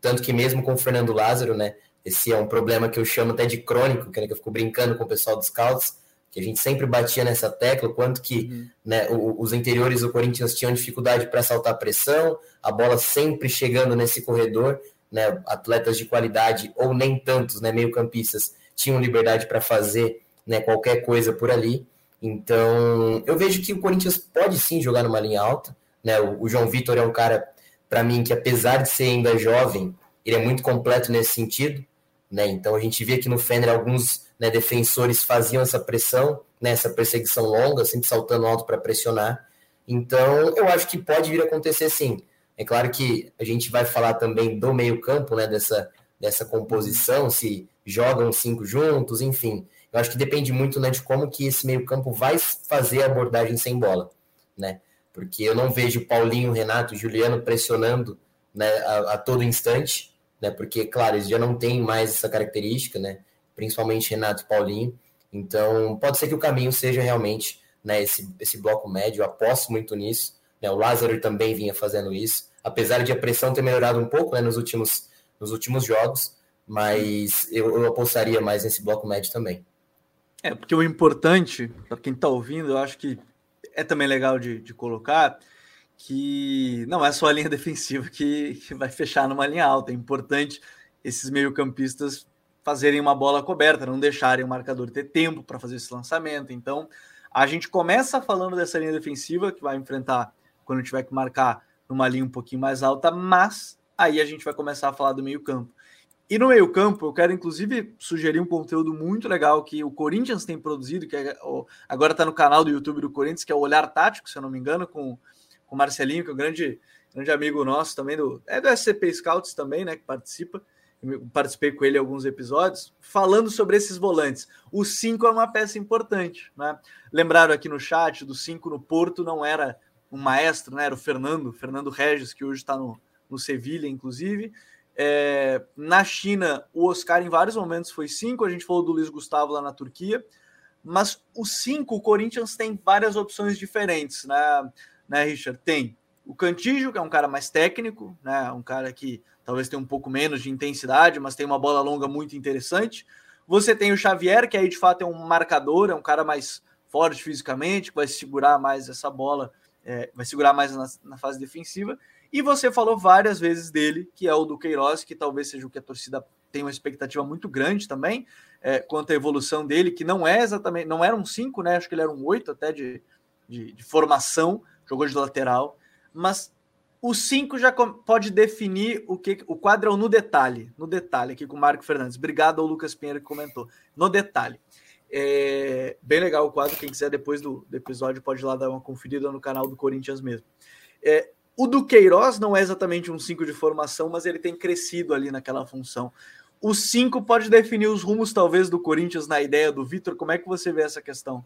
Tanto que mesmo com o Fernando Lázaro, né, esse é um problema que eu chamo até de crônico, que, que eu fico brincando com o pessoal dos scouts, que a gente sempre batia nessa tecla, quanto que uhum. né, os interiores do Corinthians tinham dificuldade para saltar a pressão, a bola sempre chegando nesse corredor, né, atletas de qualidade ou nem tantos, né, meio campistas, tinham liberdade para fazer né, qualquer coisa por ali. Então, eu vejo que o Corinthians pode sim jogar numa linha alta. Né? O, o João Vitor é um cara, para mim, que apesar de ser ainda jovem, ele é muito completo nesse sentido. Né? Então a gente via que no Fender alguns né, defensores faziam essa pressão, né, essa perseguição longa, sempre saltando alto para pressionar. Então eu acho que pode vir a acontecer sim. É claro que a gente vai falar também do meio-campo, né, dessa, dessa composição, se jogam cinco juntos, enfim. Eu acho que depende muito né, de como que esse meio-campo vai fazer a abordagem sem bola, né? Porque eu não vejo Paulinho, Renato, Juliano pressionando né, a, a todo instante né? Porque, claro, eles já não têm mais essa característica, né? Principalmente Renato e Paulinho. Então, pode ser que o caminho seja realmente né, esse, esse bloco médio, eu aposto muito nisso. Né? O Lázaro também vinha fazendo isso, apesar de a pressão ter melhorado um pouco né, nos, últimos, nos últimos jogos, mas eu, eu apostaria mais nesse bloco médio também. É, porque o importante, para quem está ouvindo, eu acho que é também legal de, de colocar, que não é só a linha defensiva que, que vai fechar numa linha alta. É importante esses meio-campistas fazerem uma bola coberta, não deixarem o marcador ter tempo para fazer esse lançamento. Então, a gente começa falando dessa linha defensiva que vai enfrentar quando tiver que marcar numa linha um pouquinho mais alta, mas aí a gente vai começar a falar do meio-campo. E no meio-campo, eu quero inclusive sugerir um conteúdo muito legal que o Corinthians tem produzido, que é, agora está no canal do YouTube do Corinthians, que é o Olhar Tático, se eu não me engano, com o Marcelinho, que é um grande, grande amigo nosso também, do, é do SCP Scouts também, né, que participa. Eu participei com ele em alguns episódios, falando sobre esses volantes. O 5 é uma peça importante, né? Lembraram aqui no chat do 5 no Porto não era um maestro, né? Era o Fernando, Fernando Regis, que hoje está no, no Sevilha, inclusive. É, na China, o Oscar em vários momentos foi 5, a gente falou do Luiz Gustavo lá na Turquia, mas o 5, o Corinthians tem várias opções diferentes, né? né, Richard? Tem o Cantígio, que é um cara mais técnico, né? Um cara que talvez tenha um pouco menos de intensidade, mas tem uma bola longa muito interessante. Você tem o Xavier, que aí de fato é um marcador, é um cara mais forte fisicamente, que vai segurar mais essa bola, é, vai segurar mais na, na, fase defensiva. E você falou várias vezes dele, que é o do Queiroz, que talvez seja o que a torcida tem uma expectativa muito grande também, é, quanto à evolução dele, que não é exatamente, não era um 5, né? Acho que ele era um 8 até de, de, de formação, jogou de lateral, mas o 5 já pode definir o que o quadro é no detalhe, no detalhe aqui com o Marco Fernandes. Obrigado ao Lucas Pinheiro que comentou. No detalhe. É bem legal o quadro, quem quiser depois do, do, episódio pode ir lá dar uma conferida no canal do Corinthians mesmo. É, o do Queiroz não é exatamente um 5 de formação, mas ele tem crescido ali naquela função. O 5 pode definir os rumos, talvez, do Corinthians na ideia do Vitor. Como é que você vê essa questão?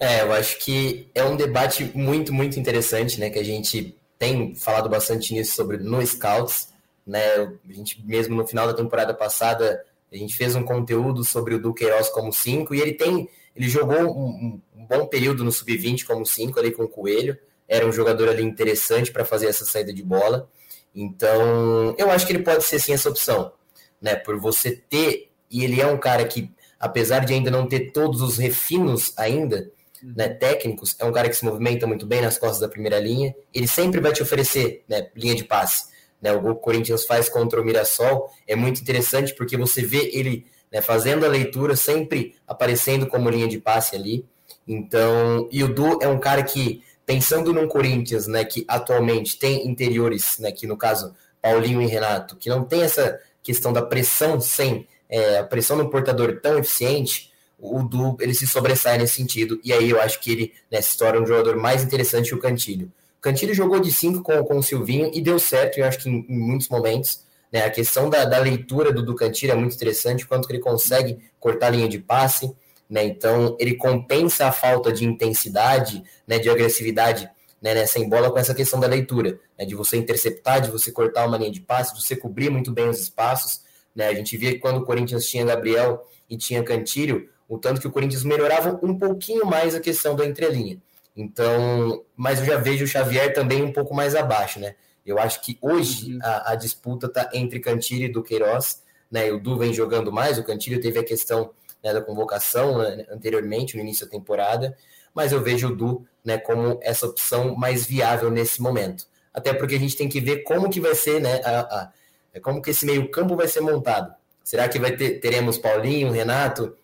É, eu acho que é um debate muito, muito interessante, né? Que a gente tem falado bastante nisso sobre no Scouts, né? A gente mesmo no final da temporada passada a gente fez um conteúdo sobre o Duqueiroz como 5 e ele tem, ele jogou um, um bom período no sub-20 como 5 ali com o Coelho, era um jogador ali interessante para fazer essa saída de bola. Então, eu acho que ele pode ser sim essa opção, né? Por você ter e ele é um cara que apesar de ainda não ter todos os refinos ainda, né, técnicos, é um cara que se movimenta muito bem nas costas da primeira linha, ele sempre vai te oferecer né, linha de passe. né, o gol que o Corinthians faz contra o Mirassol é muito interessante porque você vê ele né, fazendo a leitura, sempre aparecendo como linha de passe ali. Então, e o Du é um cara que, pensando num Corinthians, né, que atualmente tem interiores, né, que no caso Paulinho e Renato, que não tem essa questão da pressão sem é, a pressão no portador tão eficiente, o Du ele se sobressai nesse sentido, e aí eu acho que ele né, se torna um jogador mais interessante que o Cantilho. Cantilho jogou de 5 com, com o Silvinho e deu certo, eu acho que em, em muitos momentos. Né, a questão da, da leitura do, Cantilho é muito interessante, quanto que ele consegue cortar a linha de passe, né, então ele compensa a falta de intensidade, né, de agressividade né, nessa bola com essa questão da leitura, né, de você interceptar, de você cortar uma linha de passe, de você cobrir muito bem os espaços. Né, a gente via que quando o Corinthians tinha Gabriel e tinha Cantilho, o tanto que o Corinthians melhorava um pouquinho mais a questão da entrelinha. Então, mas eu já vejo o Xavier também um pouco mais abaixo, né? Eu acho que hoje uhum. a, a, disputa está entre Cantilho e Duqueiroz, né? O Du vem jogando mais, o Cantilho teve a questão né, da convocação né, anteriormente, no início da temporada, mas eu vejo o Du né, como essa opção mais viável nesse momento. Até porque a gente tem que ver como que vai ser, né, a, a, é como que esse meio campo vai ser montado. Será que vai ter, teremos Paulinho, Renato,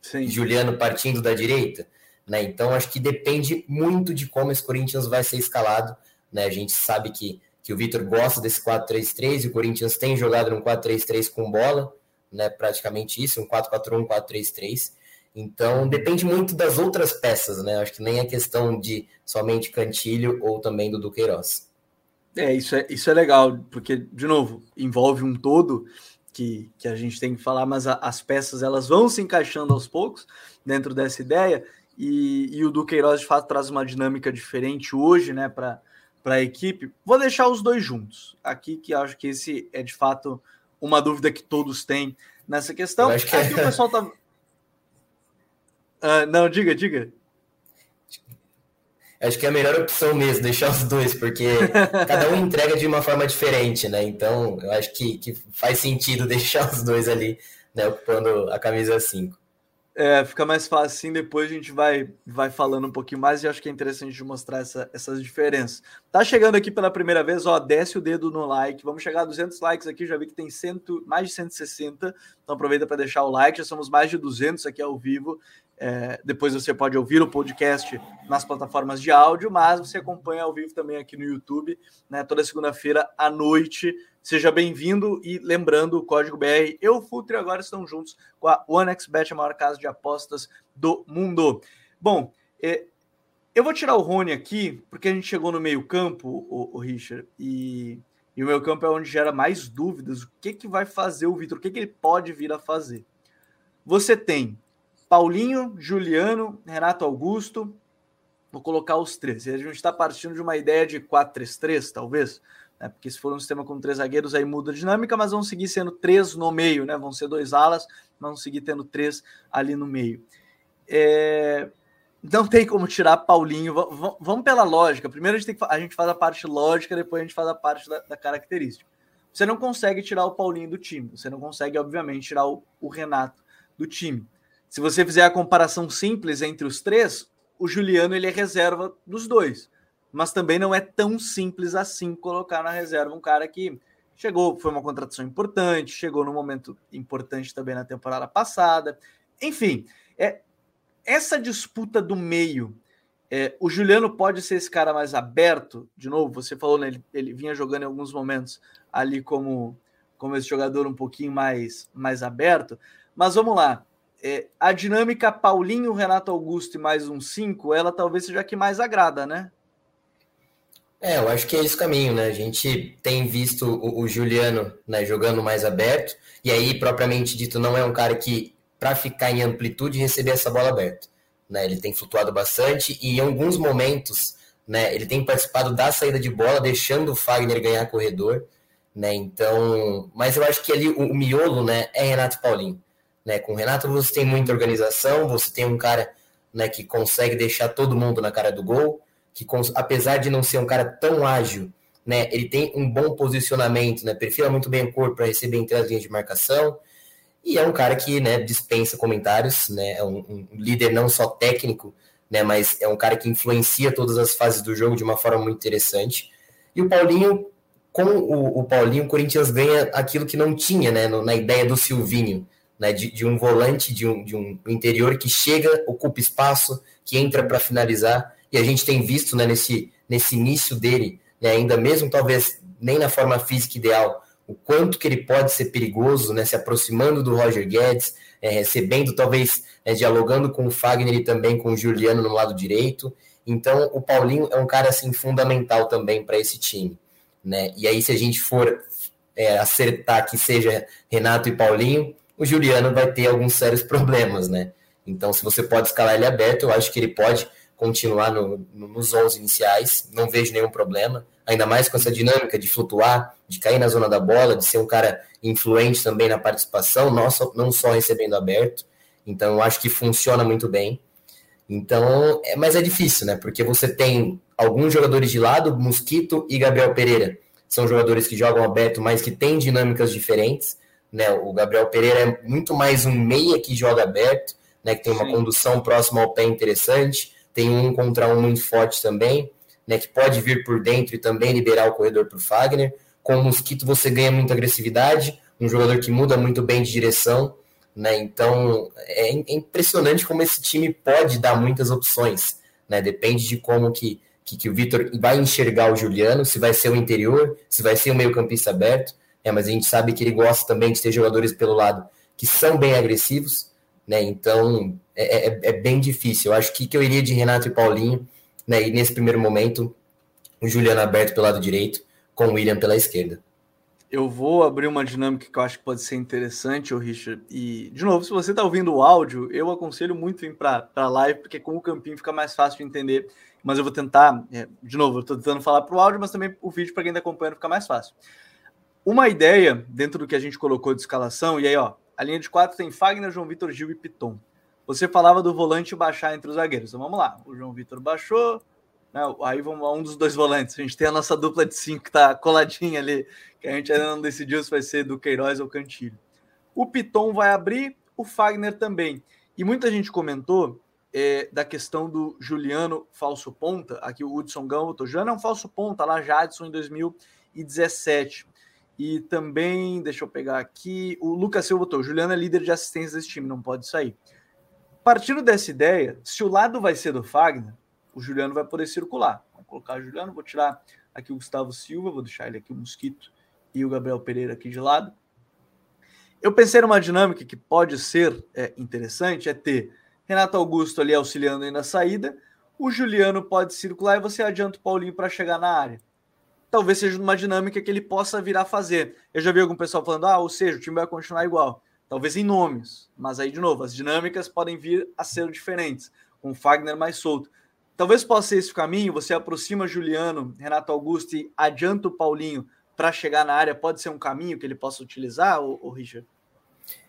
Sim. Juliano partindo da direita? Né? Então acho que depende muito de como esse Corinthians vai ser escalado. Né? A gente sabe que, que o Vitor gosta desse 4-3-3 e o Corinthians tem jogado no 4-3-3 com bola, né? praticamente isso, um 4-4-1, 4-3-3. Então depende muito das outras peças, né? Acho que nem a questão de somente Cantilho ou também do Duqueiroz. É, isso é, isso é legal, porque, de novo, envolve um todo que, que a gente tem que falar, mas a, as peças elas vão se encaixando aos poucos dentro dessa ideia, e, e o Duqueiroz de fato traz uma dinâmica diferente hoje, né, para a equipe. Vou deixar os dois juntos aqui, que acho que esse é de fato uma dúvida que todos têm nessa questão. acho que aqui é... o pessoal tá Uh, não, diga, diga. Acho que é a melhor opção mesmo, deixar os dois, porque cada um entrega de uma forma diferente, né? Então, eu acho que, que faz sentido deixar os dois ali, né, ocupando a camisa 5. É, fica mais fácil assim, depois a gente vai, vai falando um pouquinho mais e acho que é interessante de mostrar essa, essas diferenças. Tá chegando aqui pela primeira vez, ó, desce o dedo no like, vamos chegar a 200 likes aqui, já vi que tem cento, mais de 160, então aproveita para deixar o like, já somos mais de 200 aqui ao vivo, é, depois você pode ouvir o podcast nas plataformas de áudio, mas você acompanha ao vivo também aqui no YouTube, né, toda segunda-feira à noite, Seja bem-vindo e lembrando o código BR e o Futre agora estão juntos com a OneXBet, a maior casa de apostas do mundo. Bom, é, eu vou tirar o Rony aqui, porque a gente chegou no meio-campo, o, o, Richard, e, e o meio-campo é onde gera mais dúvidas. O que, que vai fazer o Vitor? O que, que ele pode vir a fazer? Você tem Paulinho, Juliano, Renato Augusto. Vou colocar os três. A gente está partindo de uma ideia de 4-3-3, talvez né? Porque se for um sistema com três zagueiros, aí muda a dinâmica, mas vão seguir sendo três no meio, né? Vão ser dois alas, vão seguir tendo três ali no meio. É... Não tem como tirar Paulinho. V vamos pela lógica. Primeiro a gente, tem que, a gente faz a parte lógica, depois a gente faz a parte da, da característica. Você não consegue tirar o Paulinho do time. Você não consegue, obviamente, tirar o, o Renato do time. Se você fizer a comparação simples entre os três, o Juliano ele é reserva dos dois mas também não é tão simples assim colocar na reserva um cara que chegou, foi uma contratação importante, chegou num momento importante também na temporada passada. Enfim, é essa disputa do meio. É, o Juliano pode ser esse cara mais aberto, de novo, você falou, né, ele, ele vinha jogando em alguns momentos ali como, como esse jogador um pouquinho mais, mais aberto, mas vamos lá, é, a dinâmica Paulinho, Renato Augusto e mais um 5, ela talvez seja a que mais agrada, né? É, eu acho que é esse o caminho, né? A gente tem visto o, o Juliano né, jogando mais aberto, e aí, propriamente dito, não é um cara que, para ficar em amplitude, receber essa bola aberta. Né? Ele tem flutuado bastante e, em alguns momentos, né, ele tem participado da saída de bola, deixando o Fagner ganhar corredor. Né? Então, mas eu acho que ali o, o miolo né, é Renato Paulinho. Né? Com o Renato você tem muita organização, você tem um cara né, que consegue deixar todo mundo na cara do gol que apesar de não ser um cara tão ágil, né, ele tem um bom posicionamento, né, perfila muito bem o corpo para receber entre as linhas de marcação, e é um cara que, né, dispensa comentários, né, é um, um, líder não só técnico, né, mas é um cara que influencia todas as fases do jogo de uma forma muito interessante. E o Paulinho, com o, o Paulinho, o Corinthians ganha aquilo que não tinha, né, no, na ideia do Silvinho, né, de, de, um volante de um, de um interior que chega, ocupa espaço, que entra para finalizar, e a gente tem visto né, nesse, nesse início dele, né, ainda mesmo talvez nem na forma física ideal, o quanto que ele pode ser perigoso, né, se aproximando do Roger Guedes, é, recebendo, talvez, é, dialogando com o Fagner e também com o Juliano no lado direito. Então, o Paulinho é um cara assim fundamental também para esse time. Né? E aí, se a gente for é, acertar que seja Renato e Paulinho, o Juliano vai ter alguns sérios problemas, né? Então, se você pode escalar ele aberto, eu acho que ele pode continuar no, no, nos 11 iniciais, não vejo nenhum problema, ainda mais com essa dinâmica de flutuar, de cair na zona da bola, de ser um cara influente também na participação, não só, não só recebendo aberto. Então, eu acho que funciona muito bem. Então, é, mas é difícil, né? Porque você tem alguns jogadores de lado, Mosquito e Gabriel Pereira. São jogadores que jogam aberto, mas que têm dinâmicas diferentes. Né? O Gabriel Pereira é muito mais um meia que joga aberto, né? que tem uma Sim. condução próxima ao pé interessante tem um contra um muito forte também, né, que pode vir por dentro e também liberar o corredor para o Fagner. Com o Mosquito você ganha muita agressividade, um jogador que muda muito bem de direção, né? Então é, é impressionante como esse time pode dar muitas opções, né? Depende de como que, que, que o Vitor vai enxergar o Juliano, se vai ser o interior, se vai ser o meio-campista aberto. É, mas a gente sabe que ele gosta também de ter jogadores pelo lado que são bem agressivos, né? Então é, é, é, bem difícil. Eu acho que, que eu iria de Renato e Paulinho, né? E nesse primeiro momento, o Juliano aberto pelo lado direito, com o William pela esquerda. Eu vou abrir uma dinâmica que eu acho que pode ser interessante, o Richard. E, de novo, se você está ouvindo o áudio, eu aconselho muito ir para a live, porque com o campinho fica mais fácil de entender. Mas eu vou tentar, é, de novo, eu estou tentando falar para o áudio, mas também o vídeo para quem está acompanhando fica mais fácil. Uma ideia dentro do que a gente colocou de escalação, e aí, ó, a linha de quatro tem Fagner, João Vitor, Gil e Piton. Você falava do volante baixar entre os zagueiros. Então vamos lá. O João Vitor baixou. Né? Aí vamos a um dos dois volantes. A gente tem a nossa dupla de cinco que está coladinha ali, que a gente ainda não decidiu se vai ser do Queiroz ou Cantilho. O Piton vai abrir, o Fagner também. E muita gente comentou é, da questão do Juliano falso ponta. Aqui o Hudson Gão botou: Juliano é um falso ponta lá, Jadson em 2017. E também, deixa eu pegar aqui, o Lucas Silva botou, Juliano é líder de assistência desse time, não pode sair. Partindo dessa ideia, se o lado vai ser do Fagner, o Juliano vai poder circular. Vamos colocar o Juliano, vou tirar aqui o Gustavo Silva, vou deixar ele aqui o Mosquito e o Gabriel Pereira aqui de lado. Eu pensei numa dinâmica que pode ser é, interessante, é ter Renato Augusto ali auxiliando aí na saída, o Juliano pode circular e você adianta o Paulinho para chegar na área talvez seja uma dinâmica que ele possa vir a fazer. Eu já vi algum pessoal falando, ah, ou seja, o time vai continuar igual. Talvez em nomes, mas aí, de novo, as dinâmicas podem vir a ser diferentes, com o Fagner mais solto. Talvez possa ser esse o caminho, você aproxima Juliano, Renato Augusto e adianta o Paulinho para chegar na área, pode ser um caminho que ele possa utilizar, o Richard?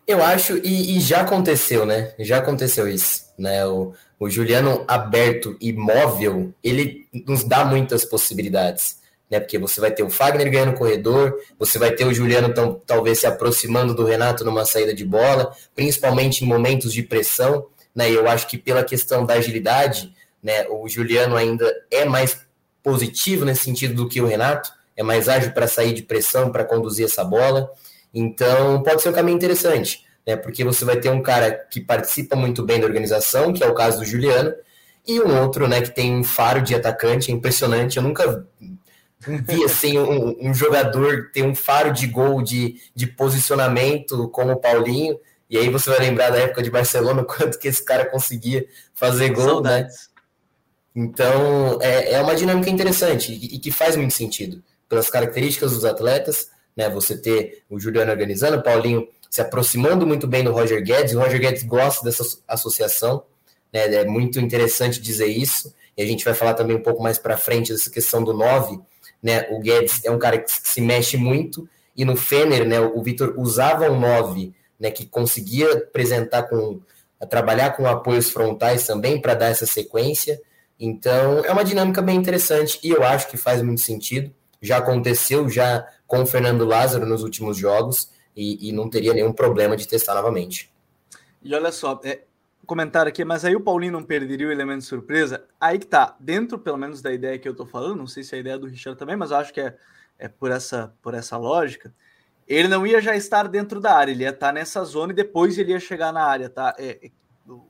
Eu acho, e, e, já aconteceu, né? Já aconteceu isso, né? O, o Juliano aberto e móvel, ele nos dá muitas possibilidades né? Porque você vai ter o Fagner ganhando corredor, você vai ter o Juliano tão, talvez se aproximando do Renato numa saída de bola, principalmente em momentos de pressão, né? Eu acho que pela questão da agilidade, né? O Juliano ainda é mais positivo nesse sentido do que o Renato, é mais ágil para sair de pressão, para conduzir essa bola. Então, pode ser um caminho interessante, né? Porque você vai ter um cara que participa muito bem da organização, que é o caso do Juliano, e um outro, né, que tem um faro de atacante, é impressionante. Eu nunca vi assim um, um, jogador ter um faro de gol de, de posicionamento como o Paulinho, e aí você vai lembrar da época de Barcelona, quanto que esse cara conseguia fazer gol, né? Então é, é uma dinâmica interessante e, e que faz muito sentido pelas características dos atletas, né? Você ter o Juliano organizando, o Paulinho se aproximando muito bem do Roger Guedes, o Roger Guedes gosta dessa associação, né? É muito interessante dizer isso. E a gente vai falar também um pouco mais para frente dessa questão do 9, né? O Guedes é um cara que se mexe muito, e no Fener, né, o Vitor usava um 9, né, que conseguia apresentar com trabalhar com apoios frontais também para dar essa sequência. Então, é uma dinâmica bem interessante e eu acho que faz muito sentido. Já aconteceu já com o Fernando Lázaro nos últimos jogos e, e não teria nenhum problema de testar novamente. E olha só, é, comentário aqui, mas aí o Paulinho não perderia o elemento de surpresa? Aí que tá, dentro pelo menos da ideia que eu tô falando, não sei se é a ideia do Richard também, mas eu acho que é, é, por, essa, por essa lógica, ele não ia já estar dentro da área, ele ia estar nessa zona e depois ele ia chegar na área, tá? É, é, o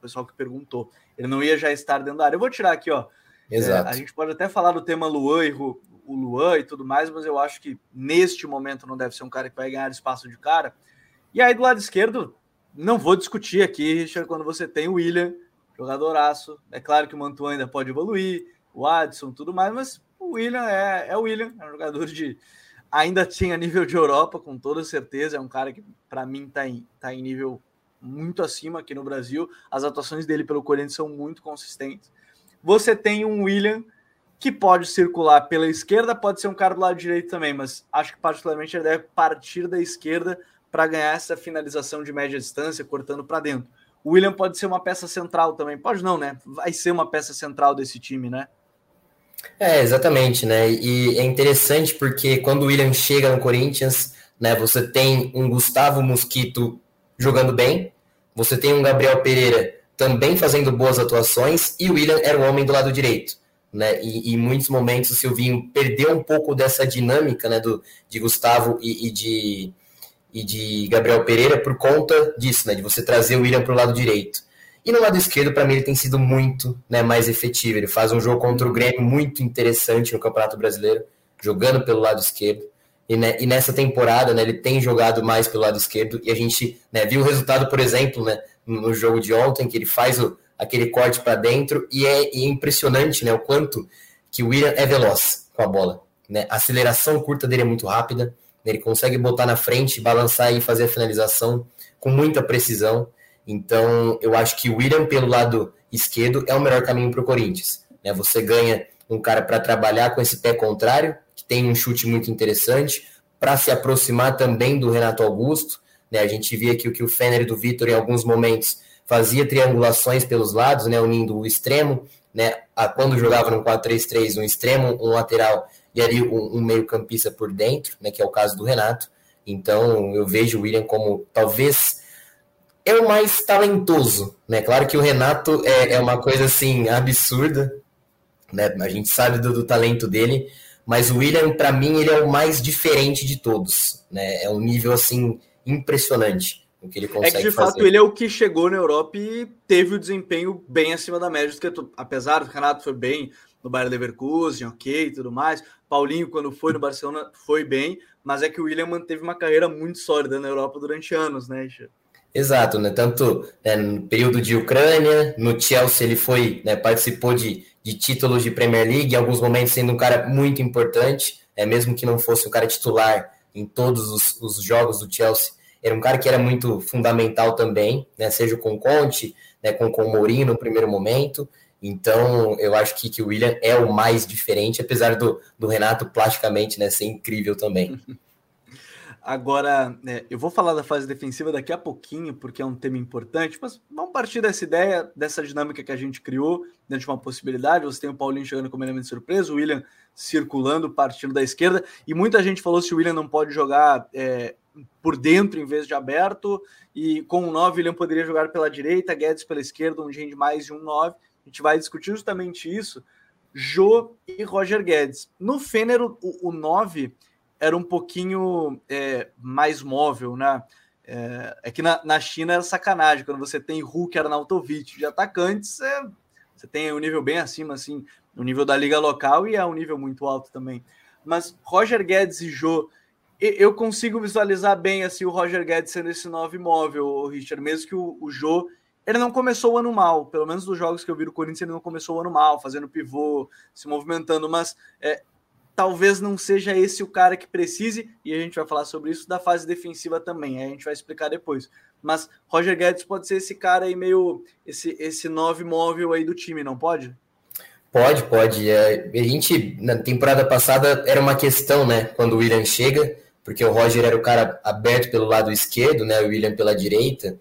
pessoal que perguntou, ele não ia já estar dentro da área. Eu vou tirar aqui, ó. É, Exato. a gente pode até falar do tema Luan e o Luan e tudo mais, mas eu acho que neste momento não deve ser um cara que vai ganhar espaço de cara. E aí do lado esquerdo, não vou discutir aqui, Richard, quando você tem o William, jogadoraço. É claro que o Mantua ainda pode evoluir, o Adson, tudo mais, mas o William é, é o William, é um jogador de. Ainda tinha nível de Europa, com toda certeza. É um cara que, para mim, está em, tá em nível muito acima aqui no Brasil. As atuações dele pelo Corinthians são muito consistentes. Você tem um William que pode circular pela esquerda, pode ser um cara do lado direito também, mas acho que particularmente ele deve partir da esquerda para ganhar essa finalização de média distância, cortando para dentro. O William pode ser uma peça central também. Pode não, né? Vai ser uma peça central desse time, né? É, exatamente, né? E é interessante porque quando o William chega no Corinthians, né, você tem um Gustavo Mosquito jogando bem, você tem um Gabriel Pereira também fazendo boas atuações, e o William era o homem do lado direito. Né? E, em muitos momentos o Silvinho perdeu um pouco dessa dinâmica né, do, de Gustavo e, e de, e de Gabriel Pereira por conta disso, né, de você trazer o William para o lado direito. E no lado esquerdo, para mim, ele tem sido muito né, mais efetivo. Ele faz um jogo contra o Grêmio muito interessante no Campeonato Brasileiro, jogando pelo lado esquerdo. E, né, e nessa temporada, né, ele tem jogado mais pelo lado esquerdo. E a gente né, viu o resultado, por exemplo, né, no jogo de ontem, que ele faz o, aquele corte para dentro. E é, e é, impressionante né, o quanto que o William é veloz com a bola. Né? A aceleração curta dele é muito rápida. Ele consegue botar na frente, balançar e fazer a finalização com muita precisão. Então, eu acho que o William, pelo lado esquerdo, é o melhor caminho para o Corinthians. Né? Você ganha um cara para trabalhar com esse pé contrário, que tem um chute muito interessante, para se aproximar também do Renato Augusto. Né? A gente via que, que o Fenner e do Vitor, em alguns momentos, fazia triangulações pelos lados, né? unindo o extremo, né? quando jogava no 4-3-3, um extremo, um lateral e ali um, um meio-campista por dentro, né, que é o caso do Renato. Então eu vejo o William como talvez é o mais talentoso, né? Claro que o Renato é, é uma coisa assim absurda, né? A gente sabe do, do talento dele, mas o William para mim ele é o mais diferente de todos, né? É um nível assim impressionante o que ele consegue É que de fazer. fato ele é o que chegou na Europa e teve o desempenho bem acima da média, que apesar do Renato foi bem no Bayern Leverkusen, ok, tudo mais. Paulinho, quando foi no Barcelona, foi bem, mas é que o William manteve uma carreira muito sólida na Europa durante anos, né, Exato, né? Tanto né, no período de Ucrânia, no Chelsea ele foi, né, participou de, de títulos de Premier League, em alguns momentos sendo um cara muito importante, é mesmo que não fosse um cara titular em todos os, os jogos do Chelsea, era um cara que era muito fundamental também, né? Seja com o Conte, né, com, com o Mourinho no primeiro momento, então, eu acho que, que o William é o mais diferente, apesar do, do Renato plasticamente né, ser incrível também. Agora, é, eu vou falar da fase defensiva daqui a pouquinho, porque é um tema importante, mas vamos partir dessa ideia, dessa dinâmica que a gente criou, dentro de uma possibilidade. Você tem o Paulinho chegando como elemento surpresa, o William circulando, partindo da esquerda, e muita gente falou se o William não pode jogar é, por dentro em vez de aberto, e com o 9 o William poderia jogar pela direita, Guedes pela esquerda, onde rende mais de um 9 a gente vai discutir justamente isso. Jô e Roger Guedes. No Fener, o, 9 era um pouquinho é, mais móvel, né? É, é que na, na, China era sacanagem. Quando você tem Hulk, Arnautovic de atacantes, é, você tem um nível bem acima, assim, o nível da liga local e é um nível muito alto também. Mas Roger Guedes e Jô, eu consigo visualizar bem assim o Roger Guedes sendo esse 9 móvel, Richard, mesmo que o, o ele não começou o ano mal, pelo menos dos jogos que eu vi do Corinthians, ele não começou o ano mal, fazendo pivô, se movimentando, mas é, talvez não seja esse o cara que precise, e a gente vai falar sobre isso da fase defensiva também, a gente vai explicar depois. Mas Roger Guedes pode ser esse cara aí meio, esse, esse nove móvel aí do time, não pode? Pode, pode. É, a gente, na temporada passada, era uma questão, né, quando o William chega, porque o Roger era o cara aberto pelo lado esquerdo, né, o William pela direita,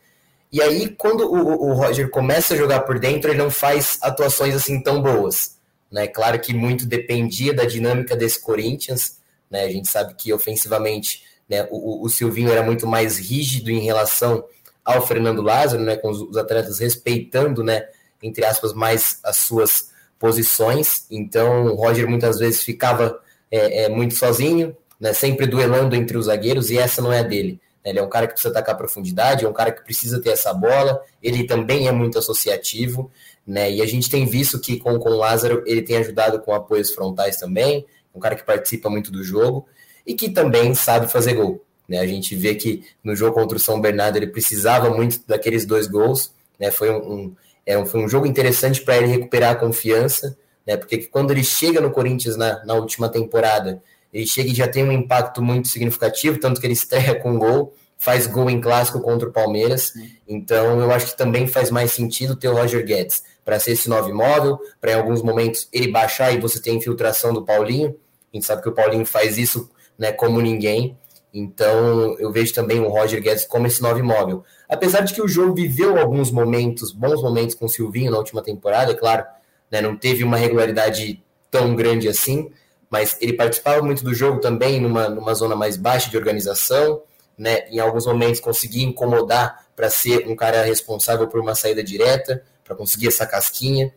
e aí, quando o, o, Roger começa a jogar por dentro, ele não faz atuações assim tão boas. Né? Claro que muito dependia da dinâmica desse Corinthians. Né? A gente sabe que ofensivamente né, o, o Silvinho era muito mais rígido em relação ao Fernando Lázaro, né, com os, os atletas respeitando, né, entre aspas, mais as suas posições. Então, o Roger muitas vezes ficava é, é muito sozinho, né, sempre duelando entre os zagueiros, e essa não é a dele. Ele é um cara que precisa atacar profundidade, é um cara que precisa ter essa bola, ele também é muito associativo, né? E a gente tem visto que com, com o Lázaro ele tem ajudado com apoios frontais também, um cara que participa muito do jogo e que também sabe fazer gol. Né? A gente vê que no jogo contra o São Bernardo ele precisava muito daqueles dois gols, né? Foi um, um, é um, foi um jogo interessante para ele recuperar a confiança, né? Porque quando ele chega no Corinthians na, na última temporada, ele chega e já tem um impacto muito significativo, tanto que ele estreia com gol, faz gol em clássico contra o Palmeiras. Então, eu acho que também faz mais sentido ter o Roger Guedes para ser esse novo imóvel, para em alguns momentos ele baixar e você ter a infiltração do Paulinho. A gente sabe que o Paulinho faz isso né, como ninguém. Então, eu vejo também o Roger Guedes como esse novo imóvel. Apesar de que o jogo viveu alguns momentos, bons momentos com o Silvinho na última temporada, é claro, né, não teve uma regularidade tão grande assim, mas ele participava muito do jogo também numa, numa zona mais baixa de organização, né? Em alguns momentos conseguia incomodar para ser um cara responsável por uma saída direta, para conseguir essa casquinha.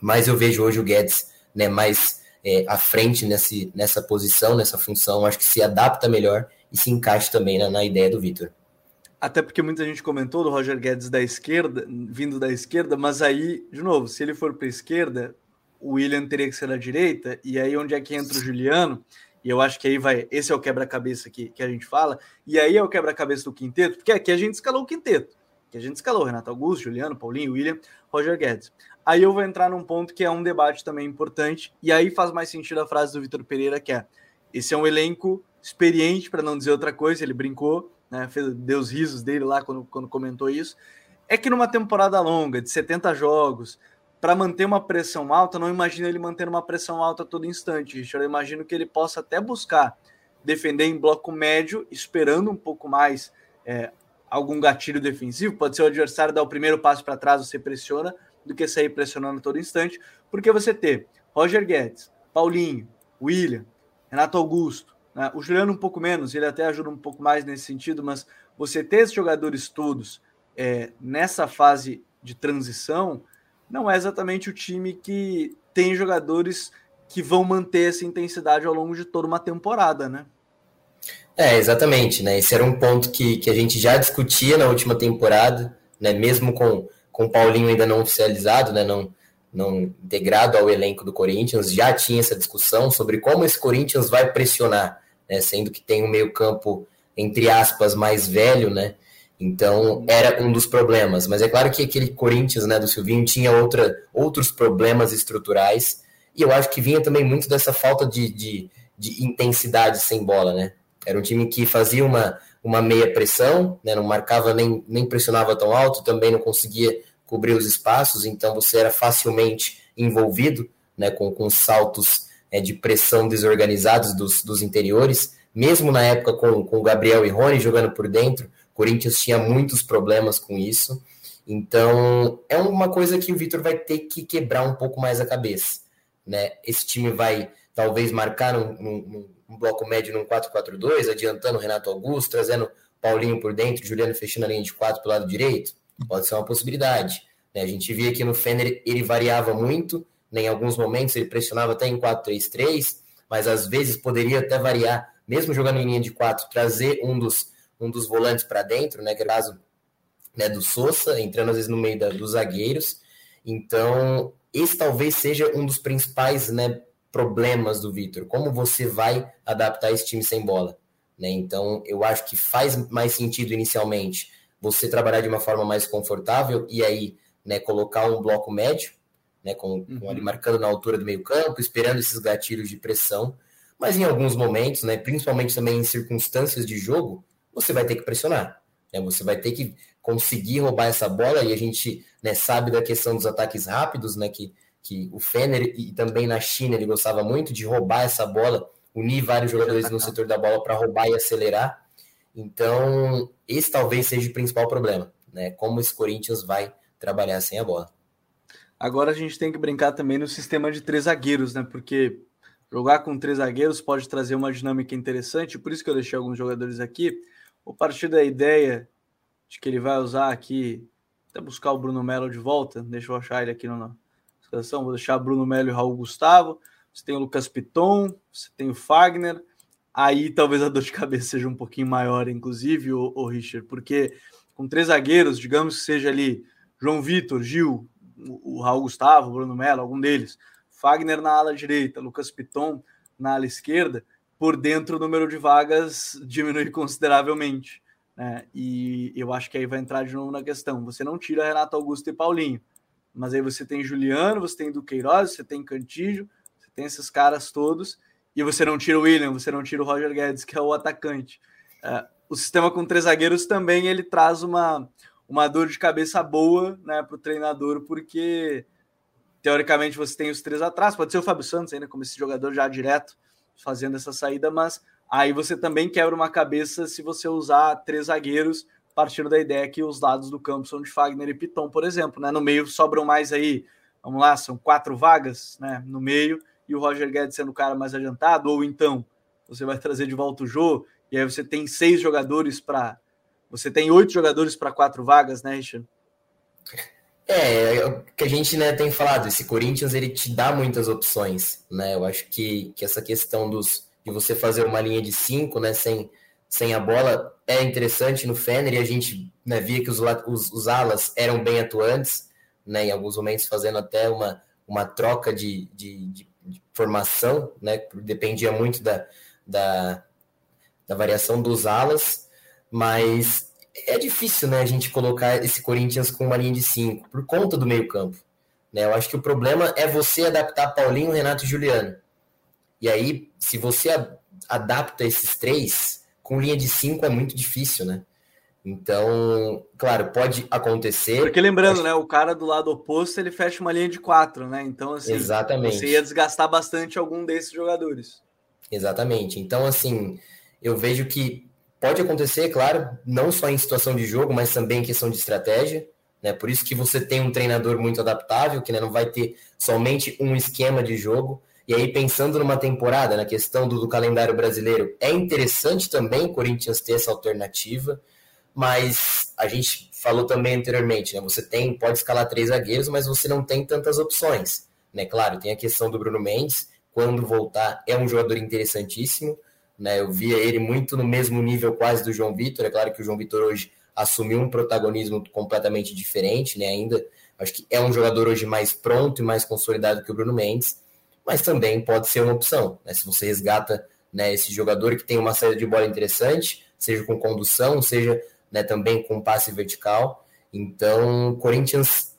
Mas eu vejo hoje o Guedes, né, mais é, à frente nesse, nessa posição, nessa função, acho que se adapta melhor e se encaixa também na, na ideia do Vitor. Até porque muita gente comentou do Roger Guedes da esquerda, vindo da esquerda, mas aí, de novo, se ele for para a esquerda, o William teria que ser na direita, e aí onde é que entra o Juliano? E eu acho que aí vai. Esse é o quebra-cabeça que, que a gente fala, e aí é o quebra-cabeça do quinteto, porque aqui a gente escalou o quinteto. Que a gente escalou Renato Augusto, Juliano, Paulinho, William, Roger Guedes. Aí eu vou entrar num ponto que é um debate também importante, e aí faz mais sentido a frase do Vitor Pereira, que é: esse é um elenco experiente, para não dizer outra coisa, ele brincou, né, fez, deu os risos dele lá quando, quando comentou isso. É que numa temporada longa, de 70 jogos, para manter uma pressão alta, não imagino ele manter uma pressão alta todo instante, Richard. Eu imagino que ele possa até buscar defender em bloco médio, esperando um pouco mais é, algum gatilho defensivo. Pode ser o adversário dar o primeiro passo para trás, você pressiona, do que sair pressionando todo instante, porque você ter Roger Guedes, Paulinho, William, Renato Augusto, né? o Juliano um pouco menos, ele até ajuda um pouco mais nesse sentido, mas você ter esses jogadores todos é, nessa fase de transição não é exatamente o time que tem jogadores que vão manter essa intensidade ao longo de toda uma temporada, né? É, exatamente, né? Esse era um ponto que, que a gente já discutia na última temporada, né? Mesmo com, com o Paulinho ainda não oficializado, né? Não, não integrado ao elenco do Corinthians, já tinha essa discussão sobre como esse Corinthians vai pressionar, né? Sendo que tem um meio-campo, entre aspas, mais velho, né? Então, era um dos problemas. Mas é claro que aquele Corinthians né, do Silvinho tinha outra, outros problemas estruturais. E eu acho que vinha também muito dessa falta de, de, de intensidade sem bola, né? Era um time que fazia uma, uma meia pressão, né, não marcava nem, nem pressionava tão alto, também não conseguia cobrir os espaços, então você era facilmente envolvido né, com, com saltos é, de pressão desorganizados dos, dos interiores, mesmo na época com, com Gabriel e Rony jogando por dentro, Corinthians tinha muitos problemas com isso. Então, é uma coisa que o Vitor vai ter que quebrar um pouco mais a cabeça. Né? Esse time vai talvez marcar num bloco médio num 4-4-2, adiantando o Renato Augusto, trazendo Paulinho por dentro, Juliano fechando a linha de 4 pelo lado direito. Pode ser uma possibilidade. Né? A gente via que no Fender ele variava muito, né? em alguns momentos ele pressionava até em 4-3-3, mas às vezes poderia até variar, mesmo jogando em linha de 4, trazer um dos um dos volantes para dentro, né? Que é o caso né, do Sousa, entrando às vezes no meio da, dos zagueiros. Então, esse talvez seja um dos principais né, problemas do Vitor. Como você vai adaptar esse time sem bola? Né? Então, eu acho que faz mais sentido inicialmente você trabalhar de uma forma mais confortável e aí né, colocar um bloco médio, né, com, uhum. com ali marcando na altura do meio campo, esperando esses gatilhos de pressão. Mas em alguns momentos, né, principalmente também em circunstâncias de jogo, você vai ter que pressionar. Né? Você vai ter que conseguir roubar essa bola, e a gente né, sabe da questão dos ataques rápidos, né? Que, que o Fener e também na China ele gostava muito de roubar essa bola, unir vários jogadores no setor da bola para roubar e acelerar. Então, esse talvez seja o principal problema, né? Como esse Corinthians vai trabalhar sem a bola. Agora a gente tem que brincar também no sistema de três zagueiros, né? Porque jogar com três zagueiros pode trazer uma dinâmica interessante, por isso que eu deixei alguns jogadores aqui. Vou partir da ideia de que ele vai usar aqui, até buscar o Bruno Melo de volta. Deixa eu achar ele aqui na situação. Vou deixar Bruno Melo e Raul Gustavo. você tem o Lucas Piton, você tem o Fagner, aí talvez a dor de cabeça seja um pouquinho maior, inclusive, o, o Richard, porque com três zagueiros, digamos que seja ali João Vitor, Gil, o, o Raul Gustavo, Bruno Mello, algum deles, Fagner na ala direita, Lucas Piton na ala esquerda, por dentro o número de vagas diminui consideravelmente. Né? E eu acho que aí vai entrar de novo na questão. Você não tira Renato Augusto e Paulinho, mas aí você tem Juliano, você tem Duqueiroz, você tem Cantígio, você tem esses caras todos, e você não tira o William, você não tira o Roger Guedes, que é o atacante. É, o sistema com três zagueiros também ele traz uma, uma dor de cabeça boa né, para o treinador, porque teoricamente você tem os três atrás, pode ser o Fábio Santos ainda como esse jogador já direto fazendo essa saída, mas aí você também quebra uma cabeça se você usar três zagueiros partindo da ideia que os lados do campo são de Fagner e Piton, por exemplo, né? No meio sobram mais aí, vamos lá, são quatro vagas, né? No meio e o Roger Guedes sendo o cara mais adiantado, ou então você vai trazer de volta o Jô e aí você tem seis jogadores para você tem oito jogadores para quatro vagas, né, Richard? É, é, o que a gente né, tem falado, esse Corinthians ele te dá muitas opções, né? Eu acho que, que essa questão dos, de você fazer uma linha de cinco, né, sem, sem a bola, é interessante no Fener e a gente né, via que os, os, os alas eram bem atuantes, né, em alguns momentos fazendo até uma, uma troca de, de, de, de formação, né, dependia muito da, da, da variação dos alas, mas é difícil, né, a gente colocar esse Corinthians com uma linha de cinco por conta do meio-campo. Né? Eu acho que o problema é você adaptar Paulinho, Renato e Juliano. E aí, se você adapta esses três, com linha de cinco é muito difícil, né? Então, claro, pode acontecer. Porque lembrando, né, o cara do lado oposto ele fecha uma linha de quatro, né? Então, assim, Exatamente. você ia desgastar bastante algum desses jogadores. Exatamente. Então, assim, eu vejo que pode acontecer, claro, não só em situação de jogo, mas também em questão de estratégia. Né? Por isso que você tem um treinador muito adaptável, que né, não vai ter somente um esquema de jogo. E aí, pensando numa temporada, na questão do, do calendário brasileiro, é interessante também o Corinthians ter essa alternativa, mas a gente falou também anteriormente, né? Você tem, pode escalar três zagueiros, mas você não tem tantas opções. Né? Claro, tem a questão do Bruno Mendes, quando voltar, é um jogador interessantíssimo. Né? Eu via ele muito no mesmo nível quase do João Vitor. É claro que o João Vitor hoje assumiu um protagonismo completamente diferente, né? Ainda acho que é um jogador hoje mais pronto e mais consolidado que o Bruno Mendes, mas também pode ser uma opção, né? Se você resgata né, esse jogador que tem uma saída de bola interessante, seja com condução, seja né, também com passe vertical. Então, Corinthians,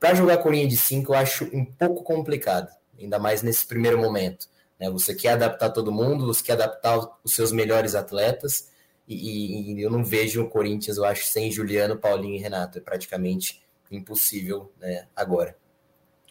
para jogar com linha de 5, eu acho um pouco complicado, ainda mais nesse primeiro momento. Né? Você quer adaptar todo mundo, você quer adaptar os seus melhores atletas, e, e eu não vejo o Corinthians, eu acho, sem Juliano, Paulinho e Renato. É praticamente impossível né, agora.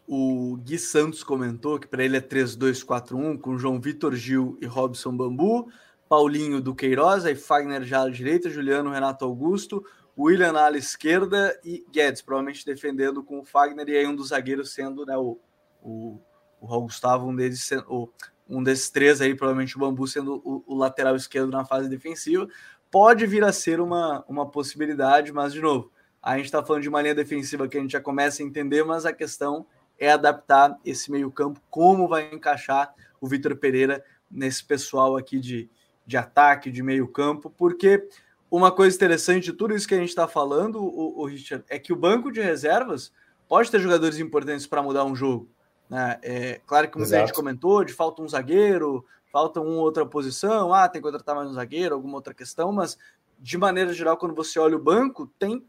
O Gui Santos comentou que para ele é 3-2-4-1, com João Vitor Gil e Robson Bambu, Paulinho do Queiroz, aí Fagner já à direita, Juliano Renato Augusto, William na esquerda e Guedes, provavelmente defendendo com o Fagner, e aí um dos zagueiros sendo né, o, o, o Raul Gustavo, um deles, o, um desses três aí, provavelmente o Bambu sendo o, o, lateral esquerdo na fase defensiva, pode vir a ser uma, uma possibilidade, mas de novo, a gente está falando de uma linha defensiva que a gente já começa a entender, mas a questão é adaptar esse meio-campo, como vai encaixar o Vitor Pereira nesse pessoal aqui de, de ataque, de meio-campo, porque uma coisa interessante de tudo isso que a gente está falando, o, o Richard, é que o banco de reservas pode ter jogadores importantes para mudar um jogo. Né? É, claro que muita Exato. gente comentou de falta um zagueiro, falta uma outra posição, ah, tem que contratar mais um zagueiro, alguma outra questão, mas de maneira geral, quando você olha o banco, tem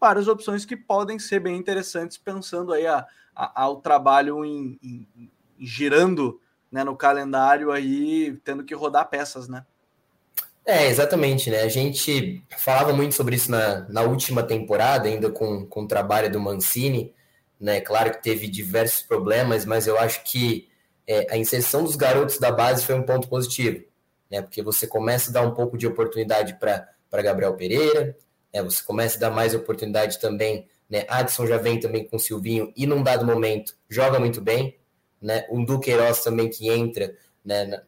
várias opções que podem ser bem interessantes, pensando aí a, a, ao trabalho em, em, em girando né, no calendário aí, tendo que rodar peças, né? É, exatamente, né? A gente falava muito sobre isso na, na última temporada, ainda com, com o trabalho do Mancini, né? Claro que teve diversos problemas, mas eu acho que é, a inserção dos garotos da base foi um ponto positivo, né? Porque você começa a dar um pouco de oportunidade para Gabriel Pereira, né? Você começa a dar mais oportunidade também, né? Adson já vem também com o Silvinho e num dado momento joga muito bem, né? Um Duqueiroz também que entra, né?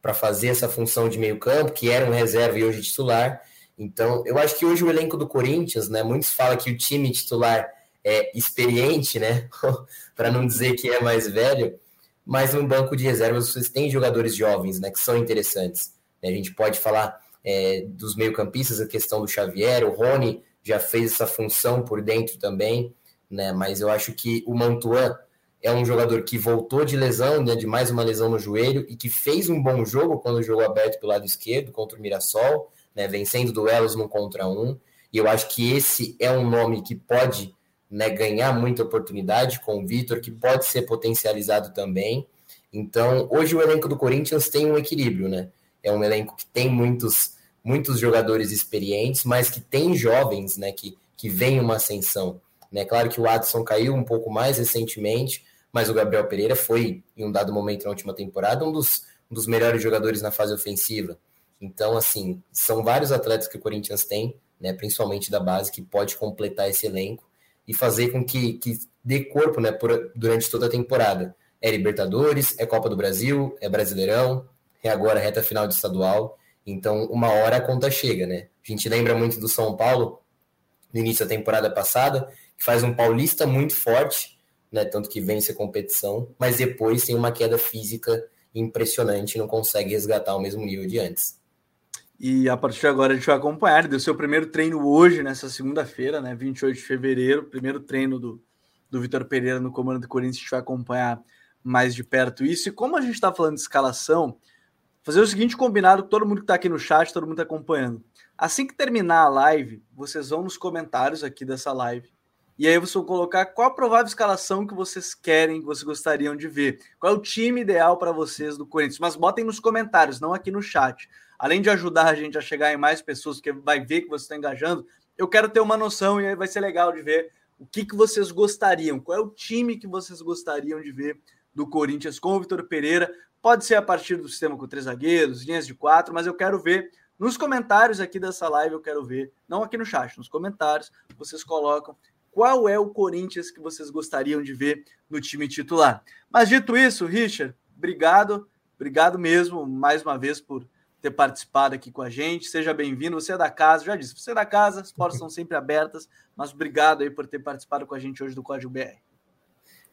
Para fazer essa função de meio campo, que era um reserva e hoje titular. Então, eu acho que hoje o elenco do Corinthians, né? Muitos falam que o time titular é, experiente, né? para não dizer que é mais velho, mas no banco de reservas vocês têm jogadores jovens, né, que são interessantes. A gente pode falar é, dos meio-campistas, a questão do Xavier, o Rony já fez essa função por dentro também, né? Mas eu acho que o Mantuan é um jogador que voltou de lesão, né, de mais uma lesão no joelho, e que fez um bom jogo quando jogou aberto pelo lado esquerdo contra o Mirassol, né, vencendo duelos no contra um. E eu acho que esse é um nome que pode né, ganhar muita oportunidade com o Vitor, que pode ser potencializado também. Então, hoje o elenco do Corinthians tem um equilíbrio, né? É um elenco que tem muitos, muitos jogadores experientes, mas que tem jovens, né, que, que vem uma ascensão. Né? Claro que o Adson caiu um pouco mais recentemente, mas o Gabriel Pereira foi, em um dado momento na última temporada, um dos, um dos melhores jogadores na fase ofensiva. Então, assim, são vários atletas que o Corinthians tem, né, principalmente da base, que pode completar esse elenco e fazer com que, que dê corpo né, por, durante toda a temporada. É Libertadores, é Copa do Brasil, é Brasileirão, é agora reta final de estadual. Então, uma hora a conta chega, né? A gente lembra muito do São Paulo no início da temporada passada, que faz um paulista muito forte, né? Tanto que vence a competição, mas depois tem uma queda física impressionante, não consegue resgatar o mesmo nível de antes. E a partir de agora a gente vai acompanhar. Deu seu primeiro treino hoje, nessa segunda-feira, né? 28 de fevereiro, primeiro treino do, do Vitor Pereira no comando do Corinthians. A gente vai acompanhar mais de perto isso. E como a gente está falando de escalação, fazer o seguinte combinado, todo mundo que está aqui no chat, todo mundo está acompanhando. Assim que terminar a live, vocês vão nos comentários aqui dessa live. E aí vocês vão colocar qual a provável escalação que vocês querem, que vocês gostariam de ver. Qual é o time ideal para vocês do Corinthians. Mas botem nos comentários, não aqui no chat além de ajudar a gente a chegar em mais pessoas, porque vai ver que você está engajando, eu quero ter uma noção e aí vai ser legal de ver o que, que vocês gostariam, qual é o time que vocês gostariam de ver do Corinthians com o Vitor Pereira. Pode ser a partir do sistema com três zagueiros, linhas de quatro, mas eu quero ver nos comentários aqui dessa live, eu quero ver, não aqui no chat, nos comentários, vocês colocam qual é o Corinthians que vocês gostariam de ver no time titular. Mas dito isso, Richard, obrigado, obrigado mesmo mais uma vez por ter participado aqui com a gente. Seja bem-vindo. Você é da casa, já disse, você é da casa, as portas são sempre abertas, mas obrigado aí por ter participado com a gente hoje do Código BR.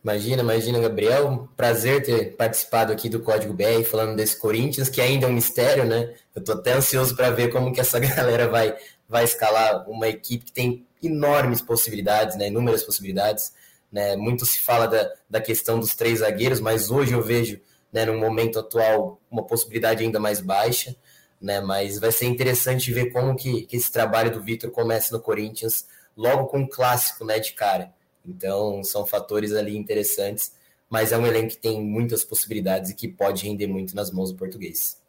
Imagina, imagina, Gabriel. Prazer ter participado aqui do Código BR, falando desse Corinthians, que ainda é um mistério, né? Eu tô até ansioso para ver como que essa galera vai, vai escalar uma equipe que tem enormes possibilidades, né? Inúmeras possibilidades. Né? Muito se fala da, da questão dos três zagueiros, mas hoje eu vejo né, no momento atual, uma possibilidade ainda mais baixa, né, mas vai ser interessante ver como que, que esse trabalho do Vitor começa no Corinthians, logo com um clássico né, de cara. Então, são fatores ali interessantes, mas é um elenco que tem muitas possibilidades e que pode render muito nas mãos do português.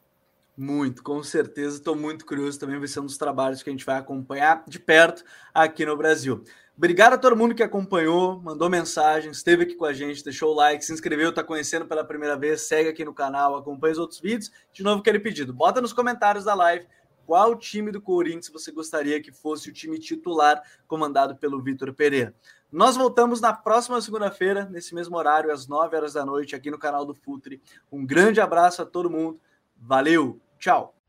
Muito, com certeza. Estou muito curioso também. Vai ser um dos trabalhos que a gente vai acompanhar de perto aqui no Brasil. Obrigado a todo mundo que acompanhou, mandou mensagem, esteve aqui com a gente, deixou o like, se inscreveu, está conhecendo pela primeira vez, segue aqui no canal, acompanha os outros vídeos. De novo, aquele pedido, bota nos comentários da live qual time do Corinthians você gostaria que fosse o time titular comandado pelo Vitor Pereira. Nós voltamos na próxima segunda-feira, nesse mesmo horário, às 9 horas da noite, aqui no canal do Futre. Um grande abraço a todo mundo, valeu, tchau!